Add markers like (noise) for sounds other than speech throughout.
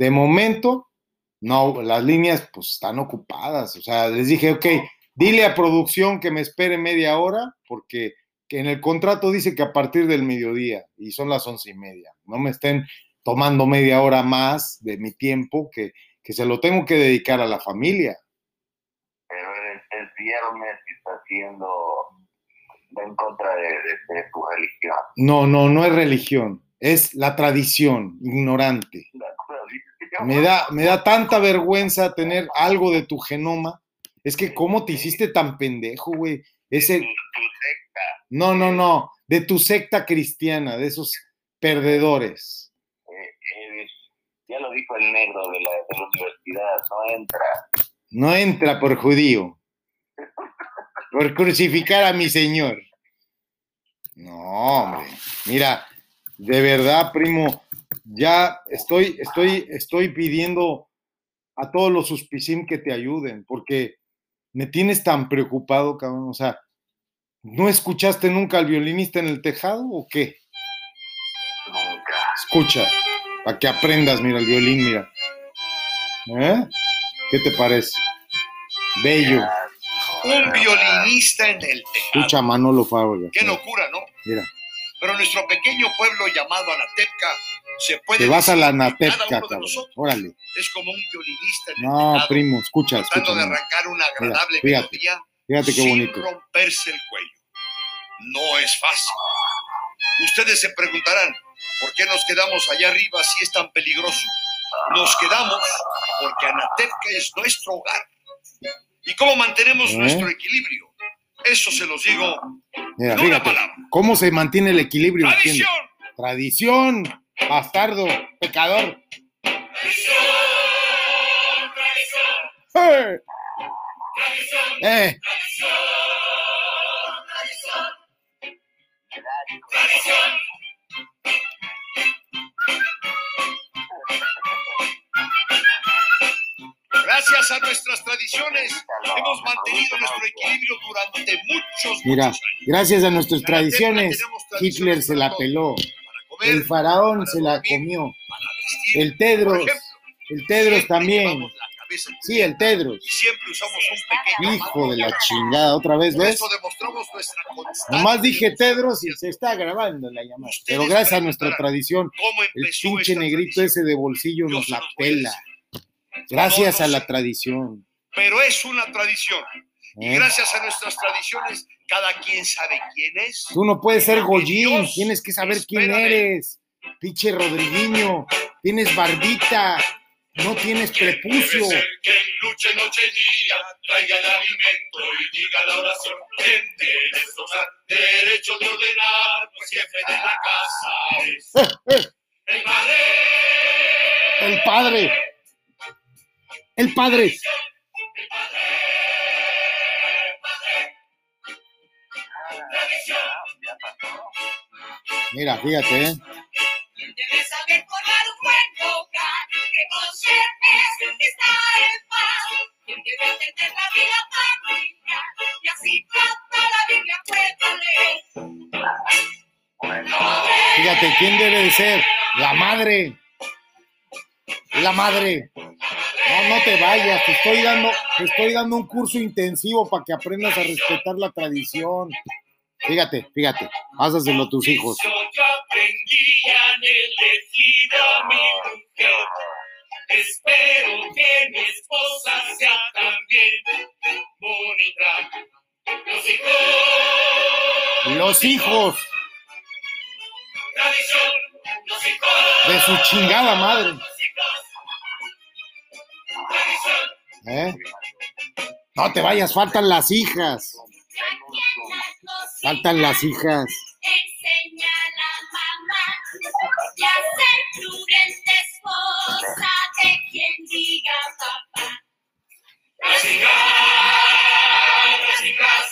de momento, no, las líneas pues están ocupadas. O sea, les dije, ok, dile a producción que me espere media hora, porque en el contrato dice que a partir del mediodía, y son las once y media, no me estén tomando media hora más de mi tiempo que, que se lo tengo que dedicar a la familia. Pero el, viernes está haciendo en contra de, de, tu religión. No, no, no es religión, es la tradición ignorante. Me da, me da tanta vergüenza tener algo de tu genoma. Es que, ¿cómo te hiciste tan pendejo, güey? Ese... Tu, secta. No, no, no. De tu secta cristiana, de esos perdedores. Eh, ya lo dijo el negro de la, de la universidad, no entra. No entra por judío. por crucificar a mi Señor. No, hombre. Mira, de verdad, primo, ya estoy, estoy, estoy pidiendo a todos los suspicim que te ayuden, porque me tienes tan preocupado, cabrón. O sea, ¿no escuchaste nunca al violinista en el tejado o qué? Nunca. Escucha, para que aprendas, mira, el violín, mira. ¿Eh? ¿Qué te parece? Bello. Un violinista en el tejado. Escucha, Manolo Fábrega. Qué locura, ¿no? Mira. Pero nuestro pequeño pueblo llamado Anatepca se puede. Te vas a la Anatepca, cabrón. Órale. Es como un violinista. No, primo, escucha. Tratando escucha, de arrancar una agradable Mira, fíjate, melodía fíjate qué sin bonito. romperse el cuello. No es fácil. Ustedes se preguntarán, ¿por qué nos quedamos allá arriba si es tan peligroso? Nos quedamos porque Anatepca es nuestro hogar. ¿Y cómo mantenemos ¿Eh? nuestro equilibrio? Eso se los digo Mira, en una fíjate. palabra. ¿Cómo se mantiene el equilibrio? ¡Tradición! Tradición, bastardo, pecador. ¡Eh! ¡Eh! Gracias a nuestras tradiciones hemos mantenido nuestro equilibrio durante muchos, Mira, muchos años. gracias a nuestras tradiciones, Hitler se la peló. Comer, El faraón se la dormir, comió. El Tedros, ejemplo, el Tedros también. Sí, el Tedros. y siempre usamos un pequeño Hijo de la chingada, otra vez, Por ¿ves? eso demostramos nuestra Nomás dije Tedros y se está grabando la llamada. Pero gracias a nuestra tradición, cómo el pinche negrito tradición. ese de bolsillo nos la pela. Gracias No, no a la sé. tradición. Pero es una tradición. Y gracias a nuestras tradiciones, cada quien sabe quién es. Tú no puedes ser Goyín, tienes que saber quién eres. Pinche Rodriguiño, tienes barbita, no tienes prepucio. Quien luche noche y día, traiga el alimento y diga la oración. Derecho de ordenar, pues jefe de la casa es Eh, (laughs) eh, el padre. el padre, el padre. Mira, fíjate, ¿eh? Debes saber formar un buen hogar, que conserves está en paz. Quien debe atender la vida familiar, y así toda la Biblia pueda leer. Fíjate, ¿quién debe de ser? La madre. La madre. No, no te vayas, te estoy dando, te estoy dando un curso intensivo para que aprendas a respetar la tradición. Fíjate, fíjate, házaselo a tus hijos. Yo aprendí en el ejido a mi mujer. Espero que mi esposa sea también bonita. Los hijos. Los hijos Tradición. Los hijos. de su chingada madre. Los hijos. Tradición. ¿eh? No te vayas, faltan las hijas. Faltan las hijas. Enseña a mamá y a ser prudente esposa de quien diga papá. Las. Las hijas.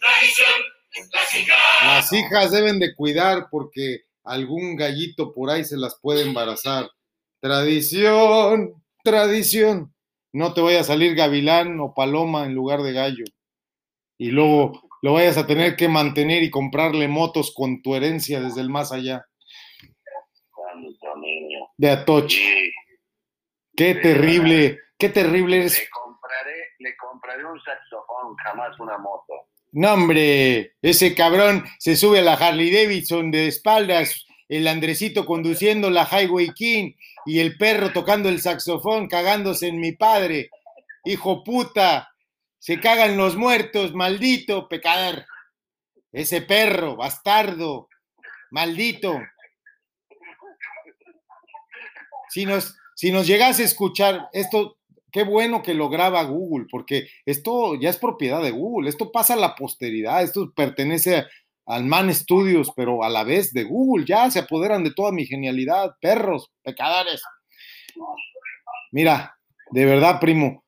Tradición. Las hijas. Las hijas deben de cuidar porque algún gallito por ahí se las puede embarazar. Tradición, tradición. No te vaya a salir gavilán o paloma en lugar de gallo. Y luego lo vayas a tener que mantener y comprarle motos con tu herencia desde el más allá. De Atoche. Y Qué Sí, terrible, qué terrible eres. le compraré, le compraré un saxofón, jamás una moto. No, hombre, ese cabrón se sube a la Harley Davidson de espaldas, el Andresito conduciendo la Highway King y el perro tocando el saxofón, cagándose en mi padre. Hijo puta, se cagan los muertos, maldito pecador. Ese perro, bastardo, maldito. Si nos, si nos llegase a escuchar esto, qué bueno que lo graba Google, porque esto ya es propiedad de Google, esto pasa a la posteridad, esto pertenece al Man Studios, pero a la vez de Google, ya se apoderan de toda mi genialidad, perros, pecadores. Mira, de verdad, primo,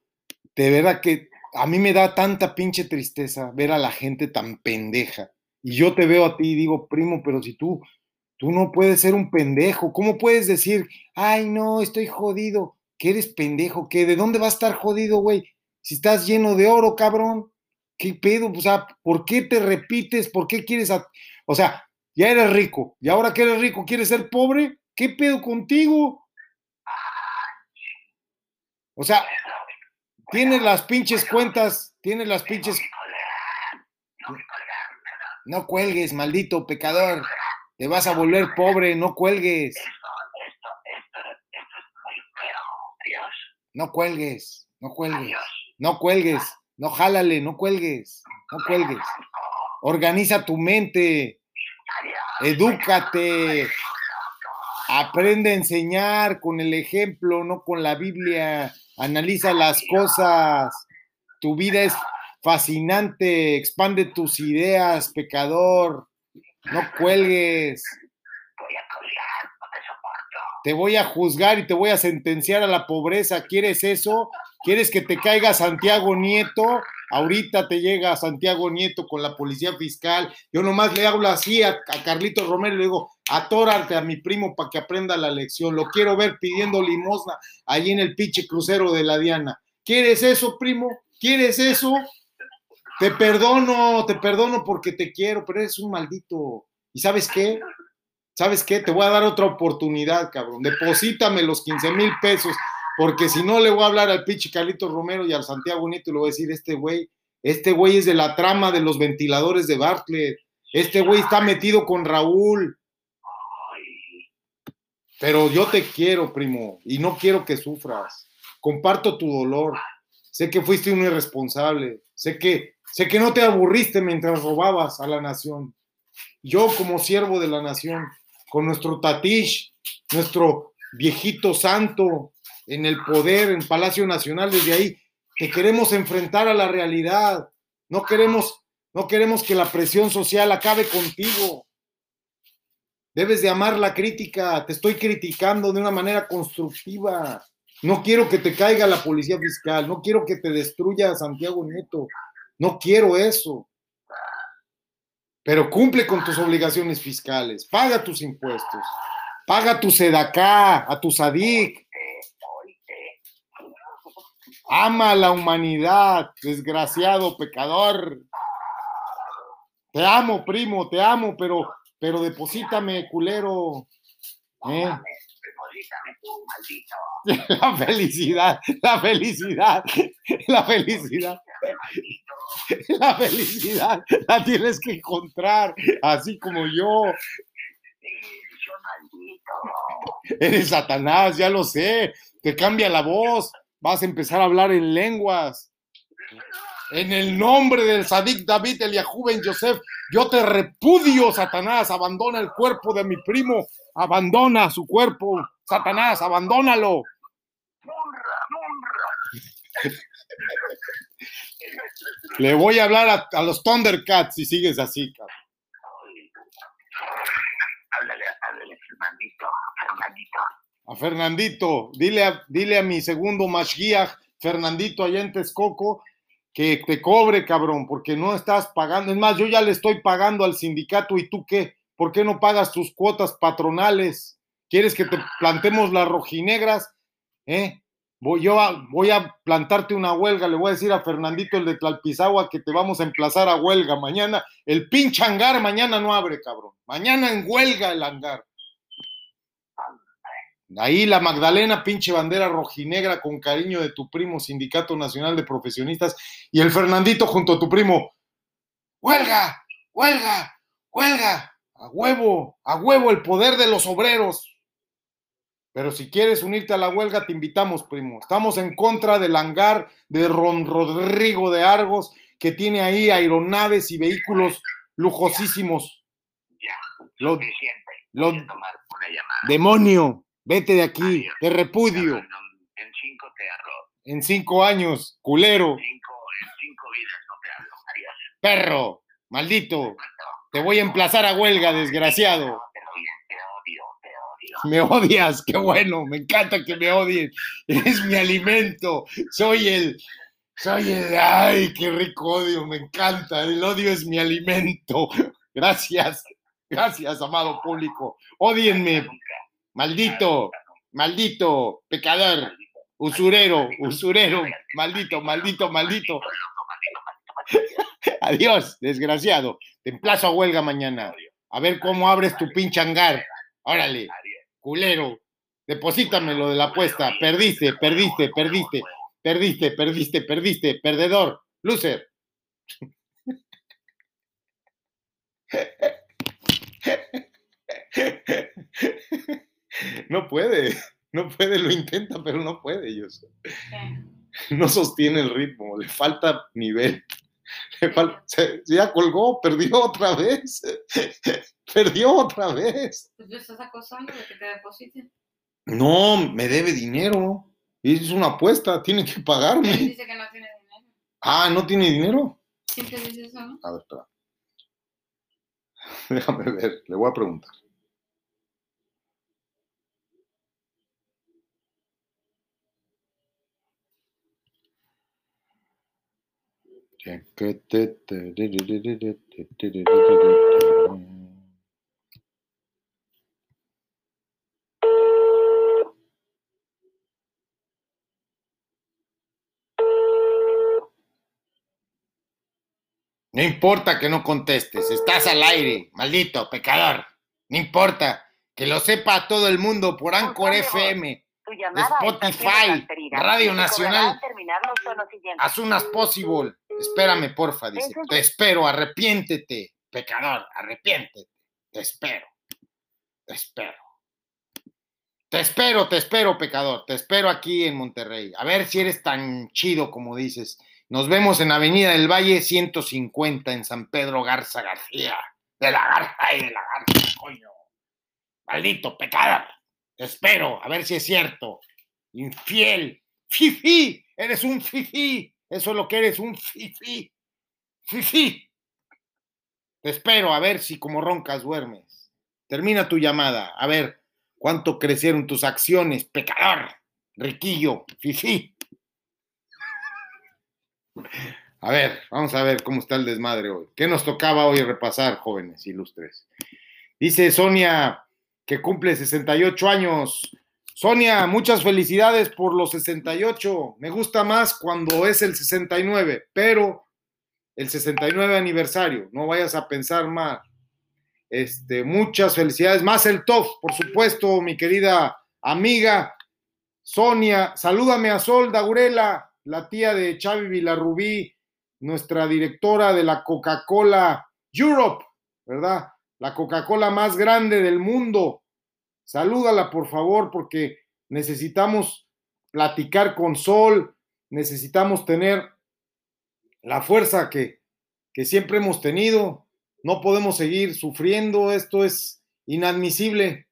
de verdad que a mí me da tanta pinche tristeza ver a la gente tan pendeja. Y yo te veo a ti y digo, primo, pero si tú, tú no puedes ser un pendejo, ¿cómo puedes decir, ay, no, estoy jodido? ¿Que eres pendejo? ¿Qué? ¿De dónde va a estar jodido, güey? Si estás lleno de oro, cabrón. ¿Qué pedo? O sea, ¿por qué te repites? ¿Por qué quieres... a- O sea, ya eres rico y ahora que eres rico, ¿quieres ser pobre? ¿Qué pedo contigo? O sea, tienes las pinches cuentas, tienes las pinches... No cuelgues, maldito pecador. Te vas a volver pobre, no cuelgues. No cuelgues, no cuelgues, no cuelgues, no jálale, no cuelgues, no cuelgues. Organiza tu mente, edúcate, aprende a enseñar con el ejemplo, no con la Biblia. Analiza las cosas. Tu vida es fascinante, expande tus ideas, pecador. No cuelgues. Te voy a juzgar y te voy a sentenciar a la pobreza. ¿Quieres eso? ¿Quieres que te caiga Santiago Nieto? Ahorita te llega Santiago Nieto con la policía fiscal. Yo nomás le hablo así a, a Carlitos Romero y le digo, atórate a mi primo para que aprenda la lección. Lo quiero ver pidiendo limosna allí en el pinche crucero de la Diana. ¿Quieres eso, primo? ¿Quieres eso? Te perdono, te perdono porque te quiero, pero eres un maldito. ¿Y sabes qué? ¿Sabes qué? Te voy a dar otra oportunidad, cabrón. Deposítame los 15 mil pesos, porque si no le voy a hablar al pinche Carlitos Romero y al Santiago Nieto y le voy a decir, este güey, este güey es de la trama de los ventiladores de Bartlett. Este güey está metido con Raúl. Pero yo te quiero, primo, y no quiero que sufras. Comparto tu dolor. Sé que fuiste un irresponsable. Sé que, sé que no te aburriste mientras robabas a la nación. Yo, como siervo de la nación, con nuestro Tatish, nuestro viejito santo en el poder, en Palacio Nacional, desde ahí, te queremos enfrentar a la realidad. No queremos, no queremos que la presión social acabe contigo. Debes de amar la crítica. Te estoy criticando de una manera constructiva. No quiero que te caiga la policía fiscal. No quiero que te destruya Santiago Nieto. No quiero eso. Pero cumple con tus obligaciones fiscales. Paga tus impuestos. Paga tu sedacá, a tu sadic. Ama a la humanidad, desgraciado pecador. Te amo, primo, te amo, pero, pero deposítame, culero. ¿Eh? (laughs) La felicidad, la felicidad, la felicidad, la felicidad la tienes que encontrar, así como yo. Eres Satanás, ya lo sé. Te cambia la voz. Vas a empezar a hablar en lenguas. En el nombre del Sadik David Eliahu Ben Yosef, yo te repudio, Satanás. Abandona el cuerpo de mi primo. Abandona su cuerpo. Satanás, abandónalo. Le voy a hablar a, los Thundercats si sigues así, cabrón. Háblale, háblale, Fernandito, Fernandito. A Fernandito, dile a, dile a mi segundo Mashgiach, Fernandito allá en Texcoco, que te cobre, cabrón, porque no estás pagando. Es más, yo ya le estoy pagando al sindicato y tú qué, ¿por qué no pagas tus cuotas patronales? ¿Quieres que te plantemos las rojinegras? ¿Eh? Voy, yo a- voy a plantarte una huelga, le voy a decir a Fernandito el de Tlalpizagua que te vamos a emplazar a huelga mañana. El pinche hangar mañana no abre, cabrón. Mañana en huelga el hangar. Ahí la Magdalena, pinche bandera rojinegra con cariño de tu primo, Sindicato Nacional de Profesionistas, y el Fernandito junto a tu primo. ¡Huelga! ¡Huelga! ¡Huelga! A huevo, a huevo el poder de los obreros. Pero si quieres unirte a la huelga, te invitamos, primo. Estamos en contra del hangar de Ron Rodrigo de Argos, que tiene ahí aeronaves y vehículos lujosísimos. Ya, Lo- suficiente. lo-. Demonio, vete de aquí, Adiós. te repudio. En, en cinco te hablo. En cinco años, culero, Cinco, en cinco vidas no te hablo. Adiós. perro, maldito. Te voy a emplazar a huelga, desgraciado. No, te odio, te odio, te odio. Me odias, qué bueno, me encanta que me odien. Eres mi alimento, soy el, soy el, ay, qué rico odio, me encanta. El odio es mi alimento. Gracias, gracias, amado público. Odienme, maldito, maldito, pecador, usurero, usurero, maldito, maldito, maldito. (laughs) Adiós, desgraciado. Te emplazo a huelga mañana. A ver cómo abres tu pinche hangar. Órale, culero. Deposítame lo de la apuesta. Perdiste, perdiste, perdiste, perdiste, perdiste, perdiste, perdedor. Loser. (laughs) No puede, (laughs) no puede, lo intenta, pero no puede, yo. No sostiene el ritmo, le falta nivel. (laughs) Le fal- se, ya colgó, perdió otra vez. (laughs) Perdió otra vez. Pues tú estás acosando de que te depositen. No, me debe dinero. Es una apuesta, tiene que Él pagarme. dice que no tiene dinero. Ah, ¿no tiene dinero? Siempre dice eso, ¿no? A ver, espera. Déjame ver, le voy a preguntar. No importa que no contestes, estás al aire, maldito pecador. No importa, que lo sepa todo el mundo por Anchor FM, Spotify. Radio Nacional. as possible. Espérame, porfa, dice. Te espero, arrepiéntete, pecador, arrepiéntete. Te espero, te espero. Te espero, te espero, pecador. Te espero aquí en Monterrey. A ver si eres tan chido como dices. Nos vemos en Avenida del Valle 150 en San Pedro Garza García. De la Garza y de la Garza, coño. Maldito pecador. Te espero, a ver si es cierto. Infiel. Fifi, eres un fifi. Eso es lo que eres, un fifi. Fifi. Te espero, a ver si como roncas duermes. Termina tu llamada. A ver cuánto crecieron tus acciones, pecador. Riquillo, fifi. A ver, vamos a ver cómo está el desmadre hoy. ¿Qué nos tocaba hoy repasar, jóvenes ilustres? Dice Sonia que cumple 68 años. Sonia, muchas felicidades por los 68. Me gusta más cuando es el 69, pero el 69 aniversario, no vayas a pensar más. Este, muchas felicidades, más el top, por supuesto, mi querida amiga Sonia. Salúdame a Sol Daurela, la tía de Xavi Villarrubí, nuestra directora de la Coca-Cola Europe, ¿verdad? La Coca-Cola más grande del mundo. Salúdala, por favor, porque necesitamos platicar con Sol, necesitamos tener la fuerza que, que siempre hemos tenido. No podemos seguir sufriendo, esto es inadmisible.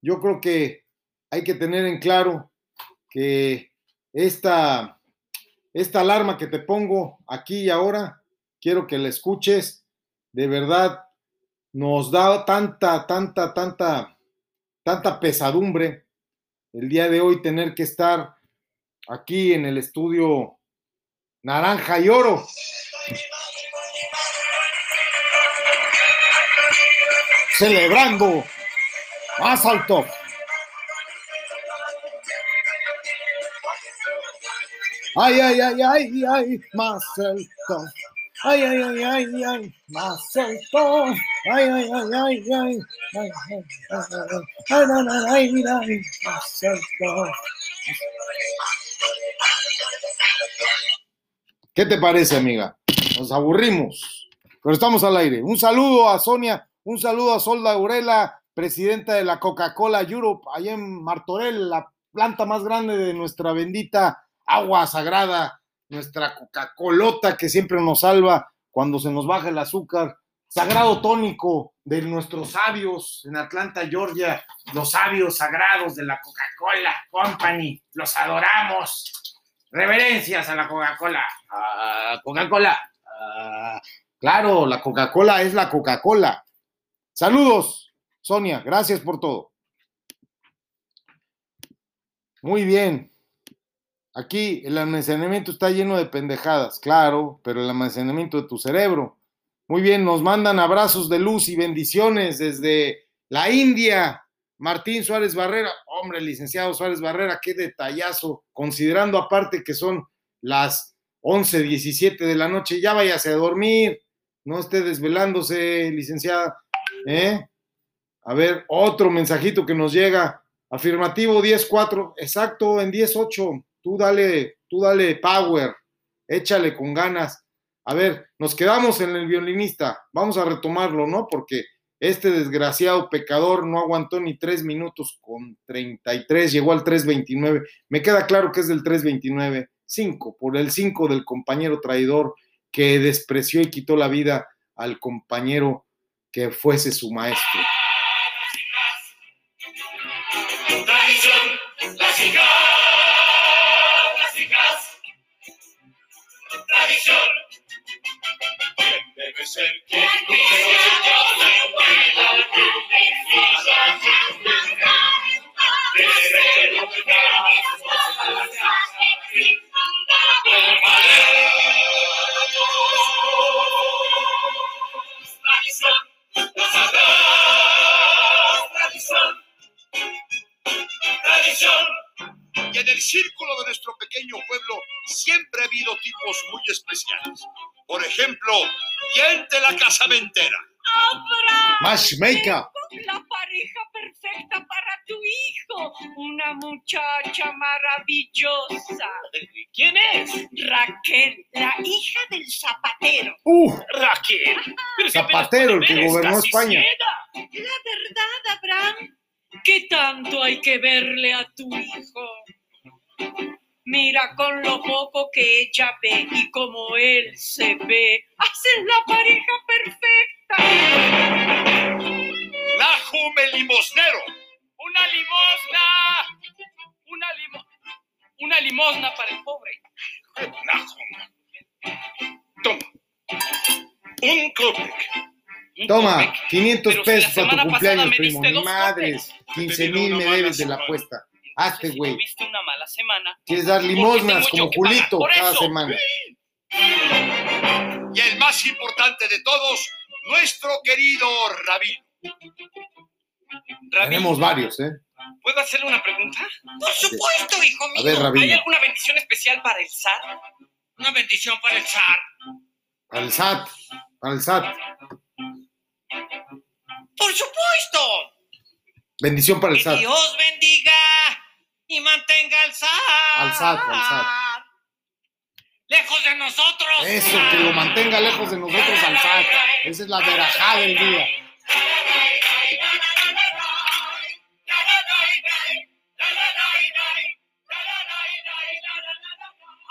Yo creo que hay que tener en claro que esta, esta alarma que te pongo aquí y ahora, quiero que la escuches. De verdad, nos da tanta, tanta, tanta, tanta pesadumbre el día de hoy tener que estar aquí en el estudio Naranja y Oro. Celebrando más alto. Ay, ay, ay, ay, ay, más alto. Ay, ay, ay, ay, ay, más alto. Ay, ay, ay, ay, ay, ay, ay, ay, ay, ay, ay, más alto. ¿Qué te parece, amiga? Nos aburrimos, pero estamos al aire. Un saludo a Sonia, un saludo a Solda Aurela, presidenta de la Coca-Cola Europe, allá en Martorell, la planta más grande de nuestra bendita agua sagrada, nuestra Coca-Colota que siempre nos salva cuando se nos baja el azúcar, sagrado tónico de nuestros sabios en Atlanta, Georgia, los sabios sagrados de la Coca-Cola Company, los adoramos. Reverencias a la Coca-Cola. Ah, Coca-Cola. Claro, la Coca-Cola es la Coca-Cola. Saludos, Sonia, gracias por todo. Muy bien. Aquí el almacenamiento está lleno de pendejadas, claro, pero el almacenamiento de tu cerebro. Muy bien, nos mandan abrazos de luz y bendiciones desde la India. Martín Suárez Barrera, hombre, licenciado Suárez Barrera, qué detallazo, considerando aparte que son las 11, 17 de la noche, ya váyase a dormir, no esté desvelándose, licenciada. ¿eh? A ver, otro mensajito que nos llega, afirmativo 10-4, exacto, en 10-8, tú dale, tú dale power, échale con ganas. A ver, nos quedamos en el violinista, vamos a retomarlo, ¿no? Porque este desgraciado pecador no aguantó ni tres minutos con 33, llegó al 3.29. Me queda claro que es del 3.29, 5, por el 5 del compañero traidor que despreció y quitó la vida al compañero que fuese su maestro. Tradición. Tradición. Y en el círculo de nuestro pequeño pueblo siempre ha habido tipos muy especiales. Por ejemplo, ¿quién de la casamentera? ¡Abraham! Matchmaker. La pareja perfecta para tu hijo. Una muchacha maravillosa. ¿Quién es? Raquel, la hija del zapatero. Uh, Raquel. ¿Pero Zapatero, el que gobernó España. ciega. La verdad, Abraham, ¿qué tanto hay que verle a tu hijo? Mira con lo poco que ella ve y como él se ve, hacen la pareja perfecta. La Jume Limosnero. Una limosna. Una limo... Una limosna para el pobre. Toma. Un. Un toma, Kopek. 500 Pero si la pesos a tu semana cumpleaños, pasada me primo. madres, 15 mil me debes de la apuesta. Hazte, Si güey. tuviste una mala semana. Quieres dar limosnas como Julito cada semana. Y el más importante de todos, nuestro querido Rabino. Tenemos varios, ¿eh? ¿Puedo hacerle una pregunta? Por supuesto, hijo A ver, ¿Hay alguna bendición especial para el SAT? Una bendición para el SAT. Para el SAT. Para el SAT. Por supuesto. Bendición para el Que SAT. Dios bendiga y mantenga al SAT. Al SAT, al SAT. Lejos de nosotros. Eso, que lo mantenga lejos de nosotros al SAT. Esa es la verajada del día.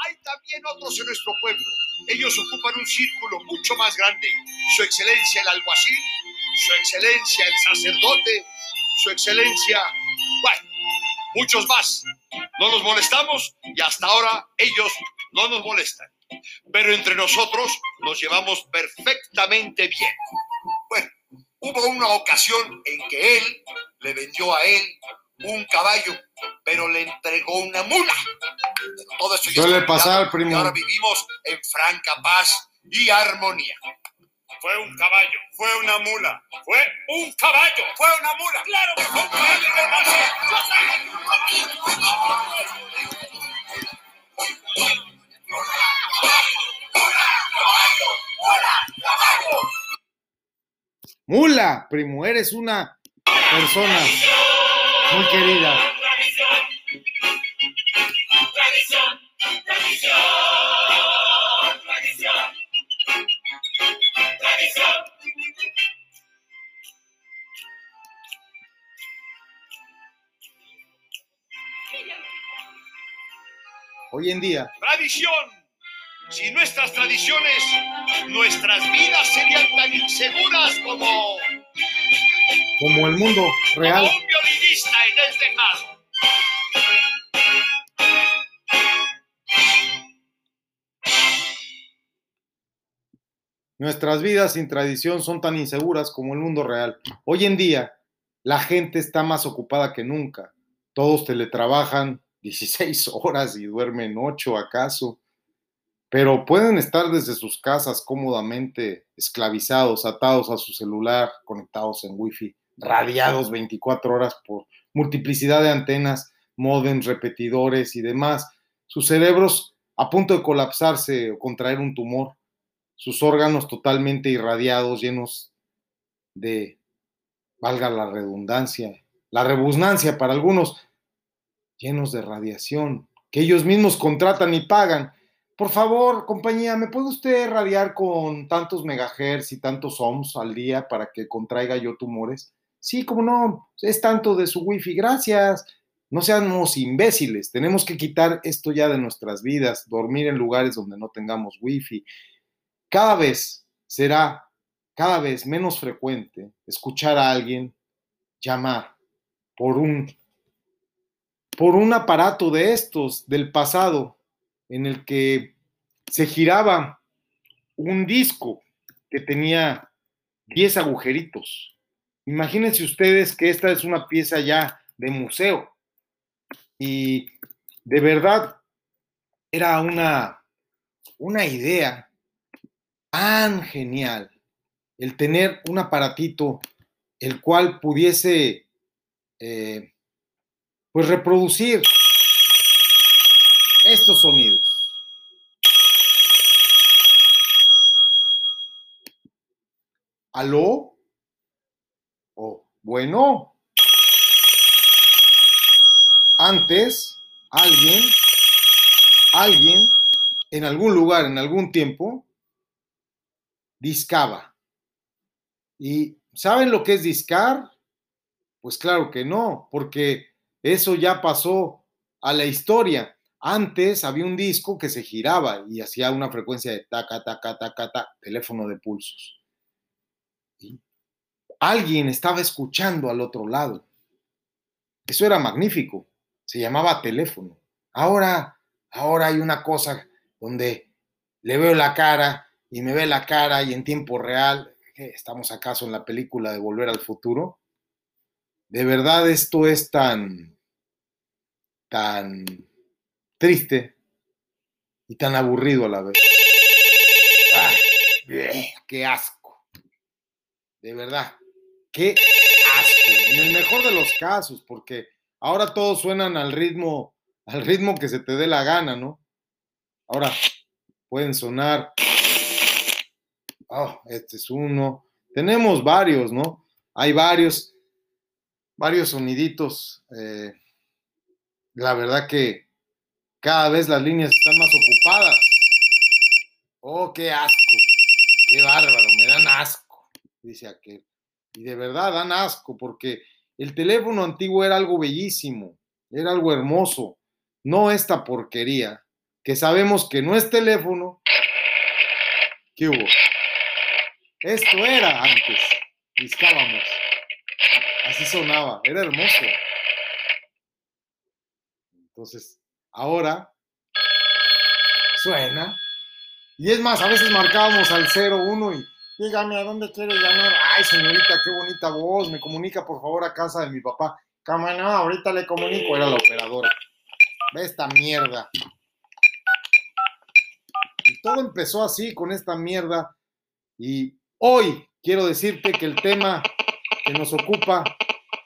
Hay también otros en nuestro pueblo. Ellos ocupan un círculo mucho más grande. Su excelencia el alguacil, su excelencia el sacerdote, su excelencia, bueno, muchos más. No nos molestamos y hasta ahora ellos no nos molestan. Pero entre nosotros nos llevamos perfectamente bien. Bueno, hubo una ocasión en que él le vendió a él un caballo, pero le entregó una mula. Todo esto ya Suele pasar, primo. Y ahora vivimos en franca paz y armonía fue un caballo, fue una mula, fue un caballo, fue una mula. Claro que fue un caballo, Mula, primo, eres una persona muy querida. Tradición, tradición, tradición. Tradición. Hoy en día, Tradición. Sin nuestras tradiciones, nuestras vidas serían tan inseguras como, como el mundo como real, un violinista en el tejado. Nuestras vidas sin tradición son tan inseguras como el mundo real. Hoy en día, la gente está más ocupada que nunca. Todos teletrabajan (laughs) 16 horas y duermen 8 acaso. Pero pueden estar desde sus casas cómodamente esclavizados, atados a su celular, conectados en wifi, radiados 24 horas por multiplicidad de antenas, modems, repetidores y demás. Sus cerebros a punto de colapsarse o contraer un tumor, sus órganos totalmente irradiados, llenos de, valga la redundancia, la rebusnancia para algunos, llenos de radiación, que ellos mismos contratan y pagan. Por favor, compañía, ¿me puede usted radiar con tantos megahertz y tantos ohms al día para que contraiga yo tumores? Sí, como no, es tanto de su wifi, gracias. No seamos imbéciles, tenemos que quitar esto ya de nuestras vidas, dormir en lugares donde no tengamos wifi. Cada vez será cada vez menos frecuente escuchar a alguien llamar por un por un aparato de estos del pasado en el que se giraba un disco que tenía 10 agujeritos. Imagínense ustedes que esta es una pieza ya de museo y de verdad era una, una idea tan genial el tener un aparatito el cual pudiese eh, pues reproducir estos sonidos. ¿Aló? Oh, bueno. Antes, alguien, alguien, en algún lugar, en algún tiempo, discaba. ¿Y saben lo que es discar? Pues claro que no, porque eso ya pasó a la historia. Antes había un disco que se giraba y hacía una frecuencia de taca, taca, taca, taca, teléfono de pulsos. Alguien estaba escuchando al otro lado. Eso era magnífico. Se llamaba teléfono. Ahora, ahora hay una cosa donde le veo la cara y me ve la cara y en tiempo real. ¿Estamos acaso en la película de Volver al Futuro? De verdad esto es tan, tan triste y tan aburrido a la vez. ¡Ah! ¡Qué asco! De verdad, qué asco. En el mejor de los casos, porque ahora todos suenan al ritmo, al ritmo que se te dé la gana, ¿no? Ahora pueden sonar. Oh, este es uno. Tenemos varios, ¿no? Hay varios, varios soniditos. Eh, la verdad que cada vez las líneas están más ocupadas. Oh, qué asco. Qué bárbaro, me dan asco, dice aquel. Y de verdad dan asco, porque el teléfono antiguo era algo bellísimo, era algo hermoso, no esta porquería, que sabemos que no es teléfono. ¿Qué hubo? Esto era antes, discábamos. Así sonaba, era hermoso. Entonces, ahora suena. Y es más, a veces marcábamos al 01 y dígame a dónde quiero llamar. Ay, señorita, qué bonita voz. Me comunica por favor a casa de mi papá. Cama, ahorita le comunico. Era la operadora. Ve esta mierda. Y todo empezó así con esta mierda. Y hoy quiero decirte que el tema que nos ocupa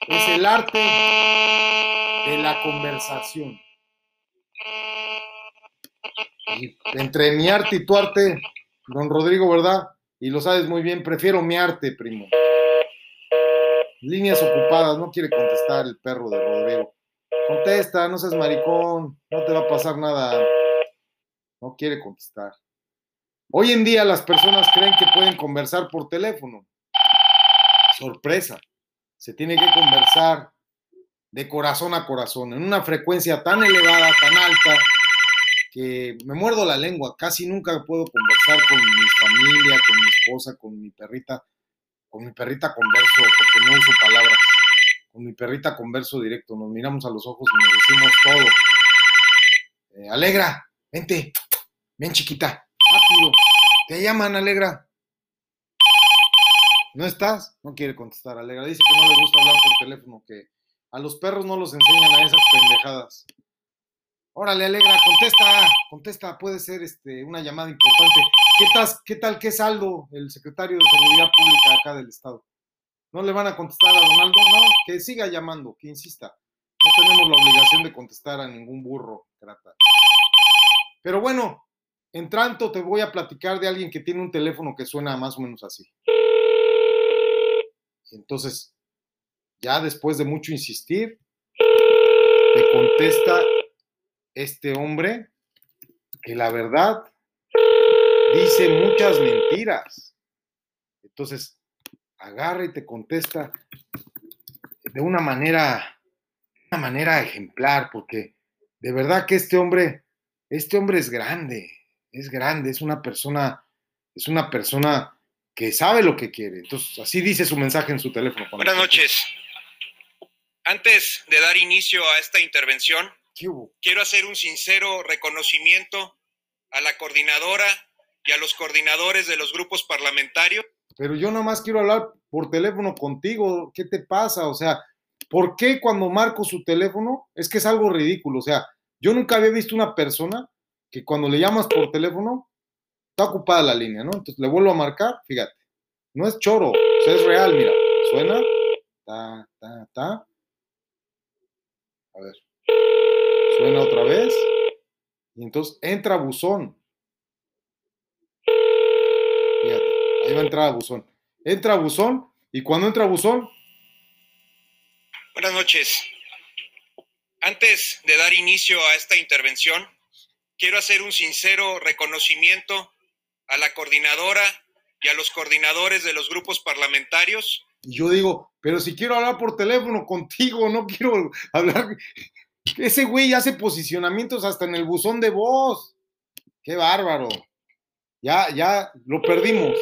es el arte de la conversación. Entre mi arte y tu arte, don Rodrigo, ¿verdad? Y lo sabes muy bien, prefiero mi arte, primo. Líneas ocupadas, no quiere contestar el perro de Rodrigo. Contesta, no seas maricón, no te va a pasar nada. No quiere contestar. Hoy en día las personas creen que pueden conversar por teléfono. Sorpresa. Se tiene que conversar de corazón a corazón, en una frecuencia tan elevada, tan alta, que me muerdo la lengua. Casi nunca puedo conversar con mi familia, con mi esposa, con mi perrita. Con mi perrita converso, porque no uso palabras. Con mi perrita converso directo. Nos miramos a los ojos y nos decimos todo. Eh, Alegra, vente. Ven, chiquita. Rápido. Te llaman, Alegra. ¿No estás? No quiere contestar, Alegra. Dice que no le gusta hablar por teléfono, que a los perros no los enseñan a esas pendejadas. Órale, Alegra, contesta, contesta, puede ser este, una llamada importante. ¿Qué tal, qué tal, qué saldo el secretario de Seguridad Pública acá del Estado? ¿No le van a contestar a Donaldo? No, que siga llamando, que insista. No tenemos la obligación de contestar a ningún burro, grata. Pero bueno, en tanto te voy a platicar de alguien que tiene un teléfono que suena más o menos así. Entonces, ya después de mucho insistir, te contesta este hombre que la verdad dice muchas mentiras. Entonces, agarra y te contesta de una manera, una manera ejemplar, porque de verdad que este hombre, este hombre es grande, es grande, es una persona, es una persona que sabe lo que quiere. Entonces, así dice su mensaje en su teléfono. Buenas noches. Antes de dar inicio a esta intervención, quiero hacer un sincero reconocimiento a la coordinadora y a los coordinadores de los grupos parlamentarios. Pero yo nomás quiero hablar por teléfono contigo. ¿Qué te pasa? O sea, ¿por qué cuando marco su teléfono? Es que es algo ridículo. O sea, yo nunca había visto una persona que cuando le llamas por teléfono está ocupada la línea, ¿no? Entonces le vuelvo a marcar, fíjate. No es choro, o sea, es real, mira. Suena, ta, ta, ta. A ver. Suena otra vez. Y entonces entra buzón. Fíjate, ahí va a entrar a buzón. Entra buzón y cuando entra buzón, Buenas noches. Antes de dar inicio a esta intervención, quiero hacer un sincero reconocimiento a la coordinadora y a los coordinadores de los grupos parlamentarios y yo digo, pero si quiero hablar por teléfono contigo, no quiero hablar. Ese güey hace posicionamientos hasta en el buzón de voz. Qué bárbaro. Ya, ya lo perdimos.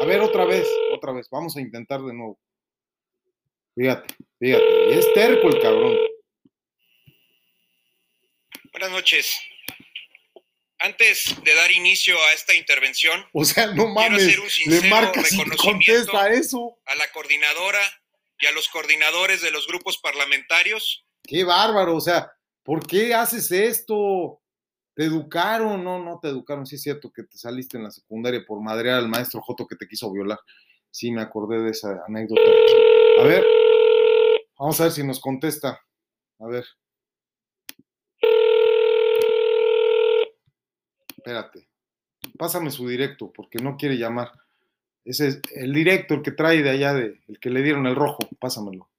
A ver, otra vez, otra vez. Vamos a intentar de nuevo. Fíjate, fíjate. Y es terco el cabrón. Buenas noches. Antes de dar inicio a esta intervención, O sea, no mames. hacer un sincero reconocimiento. contesta eso. a la coordinadora y a los coordinadores de los grupos parlamentarios, Qué bárbaro. O sea, ¿por qué haces esto? Te educaron, no, no te educaron. Sí es cierto que te saliste en la secundaria por madrear al maestro Joto que te quiso violar. Sí, me acordé de esa anécdota. A ver, vamos a ver si nos contesta. A ver. Espérate. Pásame su directo, porque no quiere llamar. Ese es el directo, el que trae de allá, de, el que le dieron el rojo. Pásamelo.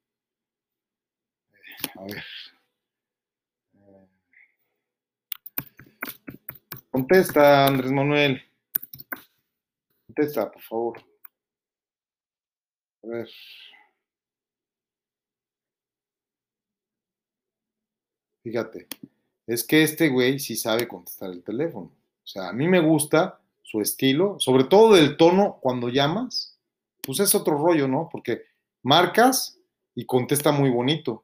A ver. Contesta, Andrés Manuel. Contesta, por favor. A ver. Fíjate, es que este güey sí sabe contestar el teléfono. O sea, a mí me gusta su estilo, sobre todo del tono cuando llamas, pues es otro rollo, ¿no? Porque marcas y contesta muy bonito.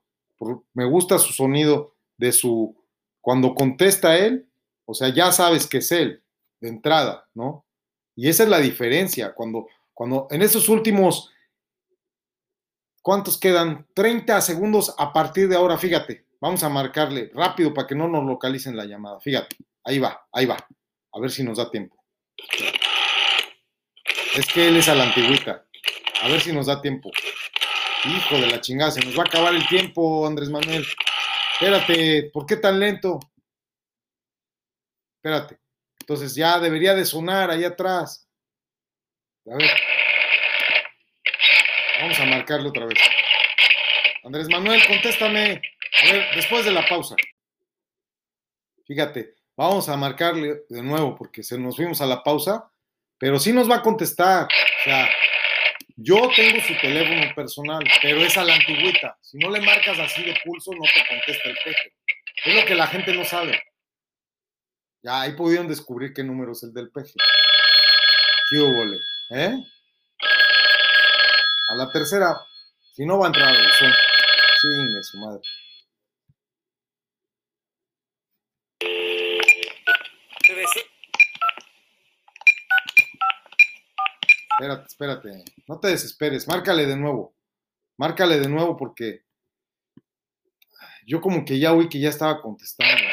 Me gusta su sonido de su, cuando contesta él, o sea, ya sabes que es él, de entrada, ¿no? Y esa es la diferencia, cuando, cuando en esos últimos, ¿cuántos quedan? 30 segundos a partir de ahora, fíjate, vamos a marcarle rápido para que no nos localicen la llamada, fíjate, ahí va, ahí va, a ver si nos da tiempo. Es que él es a la antigüita, a ver si nos da tiempo. Hijo de la chingada, se nos va a acabar el tiempo, Andrés Manuel. Espérate, ¿por qué tan lento? Espérate. Entonces ya debería de sonar ahí atrás. A ver. Vamos a marcarle otra vez. Andrés Manuel, contéstame. A ver, después de la pausa. Fíjate, vamos a marcarle de nuevo porque se nos fuimos a la pausa, pero sí nos va a contestar. O sea, yo tengo su teléfono personal, pero es a la antigüita. Si no le marcas así de pulso, no te contesta el peje. Es lo que la gente no sabe. Ya ahí pudieron descubrir qué número es el del peje. ¿Qué hubo, ¿Eh? A la tercera, si no va a entrar al buzón. Chingue su madre. Espérate, espérate. No te desesperes. Márcale de nuevo. Márcale de nuevo porque yo como que ya oí que ya estaba contestando.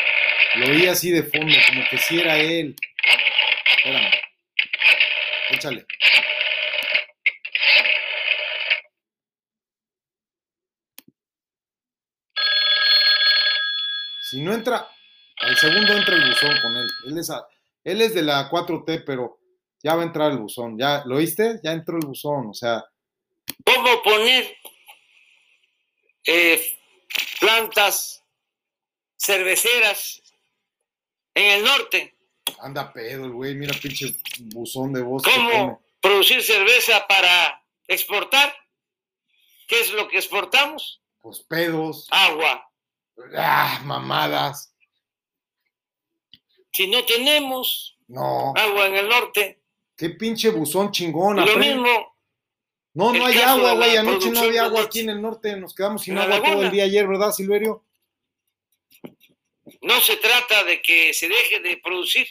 Lo oí así de fondo, como que si era él. Espérame. Échale. Si no entra, al segundo entra el buzón con él. Él es, él es de la 4T, pero ya va a entrar el buzón. ¿Ya lo oíste? Ya entró el buzón. O sea, ¿Cómo poner eh, plantas cerveceras en el norte? anda pedo el güey. Mira, pinche buzón de voz. ¿Cómo producir cerveza para exportar? ¿Qué es lo que exportamos? Pues pedos. Agua. Ah, mamadas. Si no tenemos No. agua en el norte, Qué pinche buzón chingón. lo aprende. mismo No, no hay agua, güey. Anoche no había agua aquí en el norte. Nos quedamos sin agua todo el día ayer, ¿verdad, Silverio? no se trata de que se deje de producir,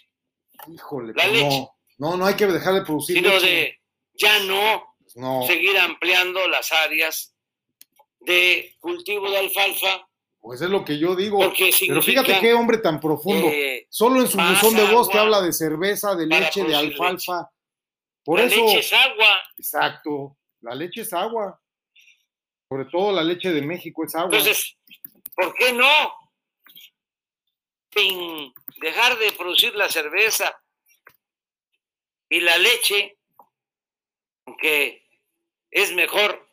Híjole, La pues leche. no. No, no hay que dejar de producir sino leche. de ya no Pues no, seguir ampliando las áreas de cultivo de alfalfa, pues es lo que yo digo. Pero fíjate qué hombre tan profundo. eh, Solo en su buzón de voz que habla de cerveza, de leche, de alfalfa. Por la eso, leche es agua. exacto, la leche es agua. Sobre todo la leche de México es agua. Entonces, ¿por qué no? Sin dejar de producir la cerveza y la leche, aunque es mejor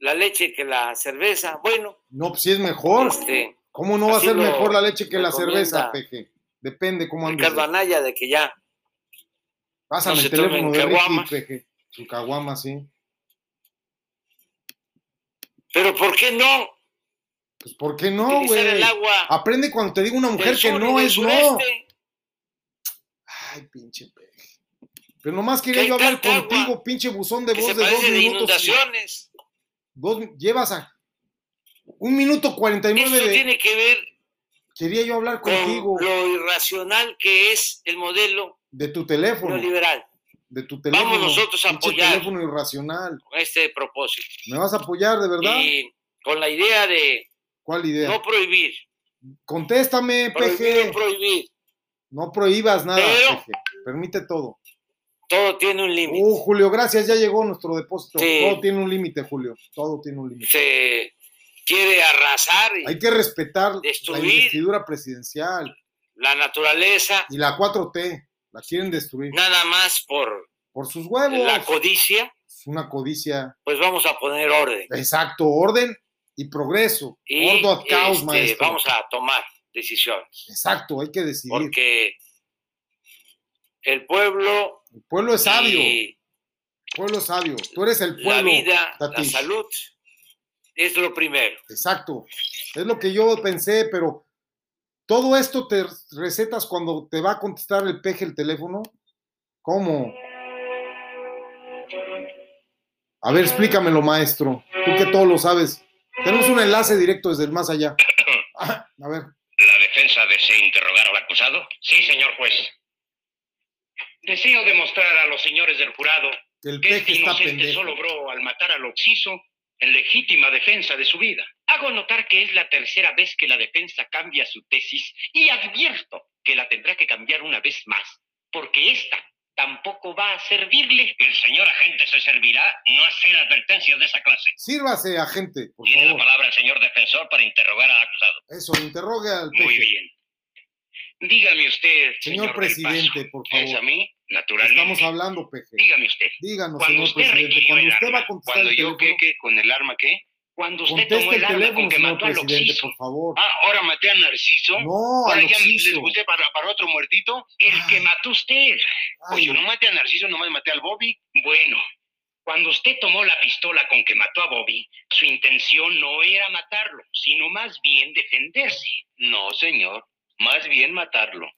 la leche que la cerveza, bueno, no, pues sí es mejor. este, ¿Cómo no va a ser mejor la leche que la cerveza, Peje? Depende cómo andes. Ricardo Anaya, de que ya Pásame no el teléfono de Ricky. Peje. Su caguama, sí. Pero ¿por qué no Pues ¿por qué no, güey? Aprende cuando te diga una mujer que no es no. Ay, pinche Peje. Pero nomás quería Que yo hablar contigo, agua pinche buzón de voz se de dos padece de minutos. inundaciones. Dos, llevas a un minuto cuarenta y nueve tiene que ver Quería yo hablar con contigo lo irracional que es el modelo de tu teléfono. neoliberal. De tu teléfono. Vamos nosotros a apoyar. teléfono irracional. con este propósito. ¿Me vas a apoyar, de verdad? Y con la idea de ¿Cuál idea? no prohibir, Contéstame, prohibir o prohibir. No prohíbas nada, Pero-. Permite todo. Todo tiene un límite. Uh, Julio, gracias, ya llegó nuestro depósito. Sí. Todo tiene un límite, Julio. Todo tiene un límite. Se quiere arrasar y Hay que respetar la investidura presidencial la naturaleza y la 4T. La quieren destruir. nada más por Por sus huevos. la codicia, Es una codicia. pues vamos a poner orden. Exacto, orden y progreso. Y Ordo caos, este, maestro. vamos a tomar decisiones. Exacto, hay que decidir. Porque el pueblo El pueblo es sabio. El pueblo es sabio. Tú eres el la pueblo. vida, la salud es lo primero. Exacto. Es lo que yo pensé, pero todo esto te recetas cuando te va a contestar el peje el teléfono. ¿Cómo? A ver, explícamelo, maestro. Tú que todo lo sabes. Tenemos un enlace directo desde el más allá. Ah, (coughs) A ver, ¿La defensa desea interrogar al acusado? Sí, señor juez. Deseo demostrar a los señores del jurado que el que peje este está inocente pendejo. solo logró al matar al occiso en legítima defensa de su vida. Hago notar que es la tercera vez que la defensa cambia su tesis y advierto que la tendrá que cambiar una vez más, porque esta tampoco va a servirle. El señor agente se servirá no hacer advertencias de esa clase. Sírvase, agente, por Tiene la favor. palabra el señor defensor para interrogar al acusado. Eso, interrogue al Muy peje. bien. Dígame usted, Señor presidente, Paso, por ¿Es a favor. mí? Naturalmente. Estamos hablando, peje. Dígame usted. Díganos, Cuando señor usted presidente, cuando usted va a arma, contestar cuando el yo teléfono, que, que con el arma qué, Cuando usted tomó el el arma teléfono, con que señor mató al presidente, Oxiso. por favor. Ah, ahora maté a Narciso. No, ahora ya les gusté para, para otro muertito. El que mató usted. Pues yo no maté a Narciso, nomás maté al Bobby. Bueno, cuando usted tomó la pistola con que mató a Bobby, su intención no era matarlo, sino más bien defenderse. No, señor. Más bien matarlo.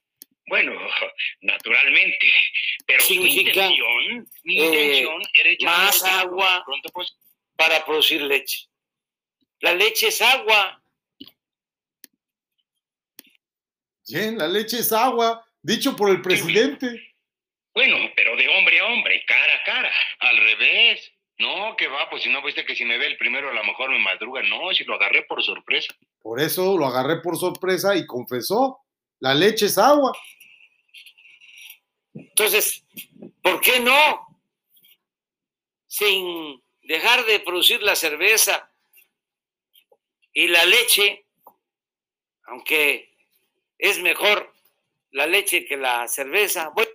Bueno, (laughs) naturalmente. Pero mi Significa, intención, mi eh, intención era echar más agua Pronto, pues, para producir leche. La leche es agua. Bien, la leche es agua, dicho por el presidente. bueno, pero de hombre a hombre, cara a cara. Al revés. No, que va, pues si no viste que si me ve el primero a lo mejor me madruga. No, si lo agarré por sorpresa. Por eso lo agarré por sorpresa y confesó. La leche es agua. Entonces, ¿por qué no? Sin dejar de producir la cerveza y la leche, aunque es mejor la leche que la cerveza. Bueno,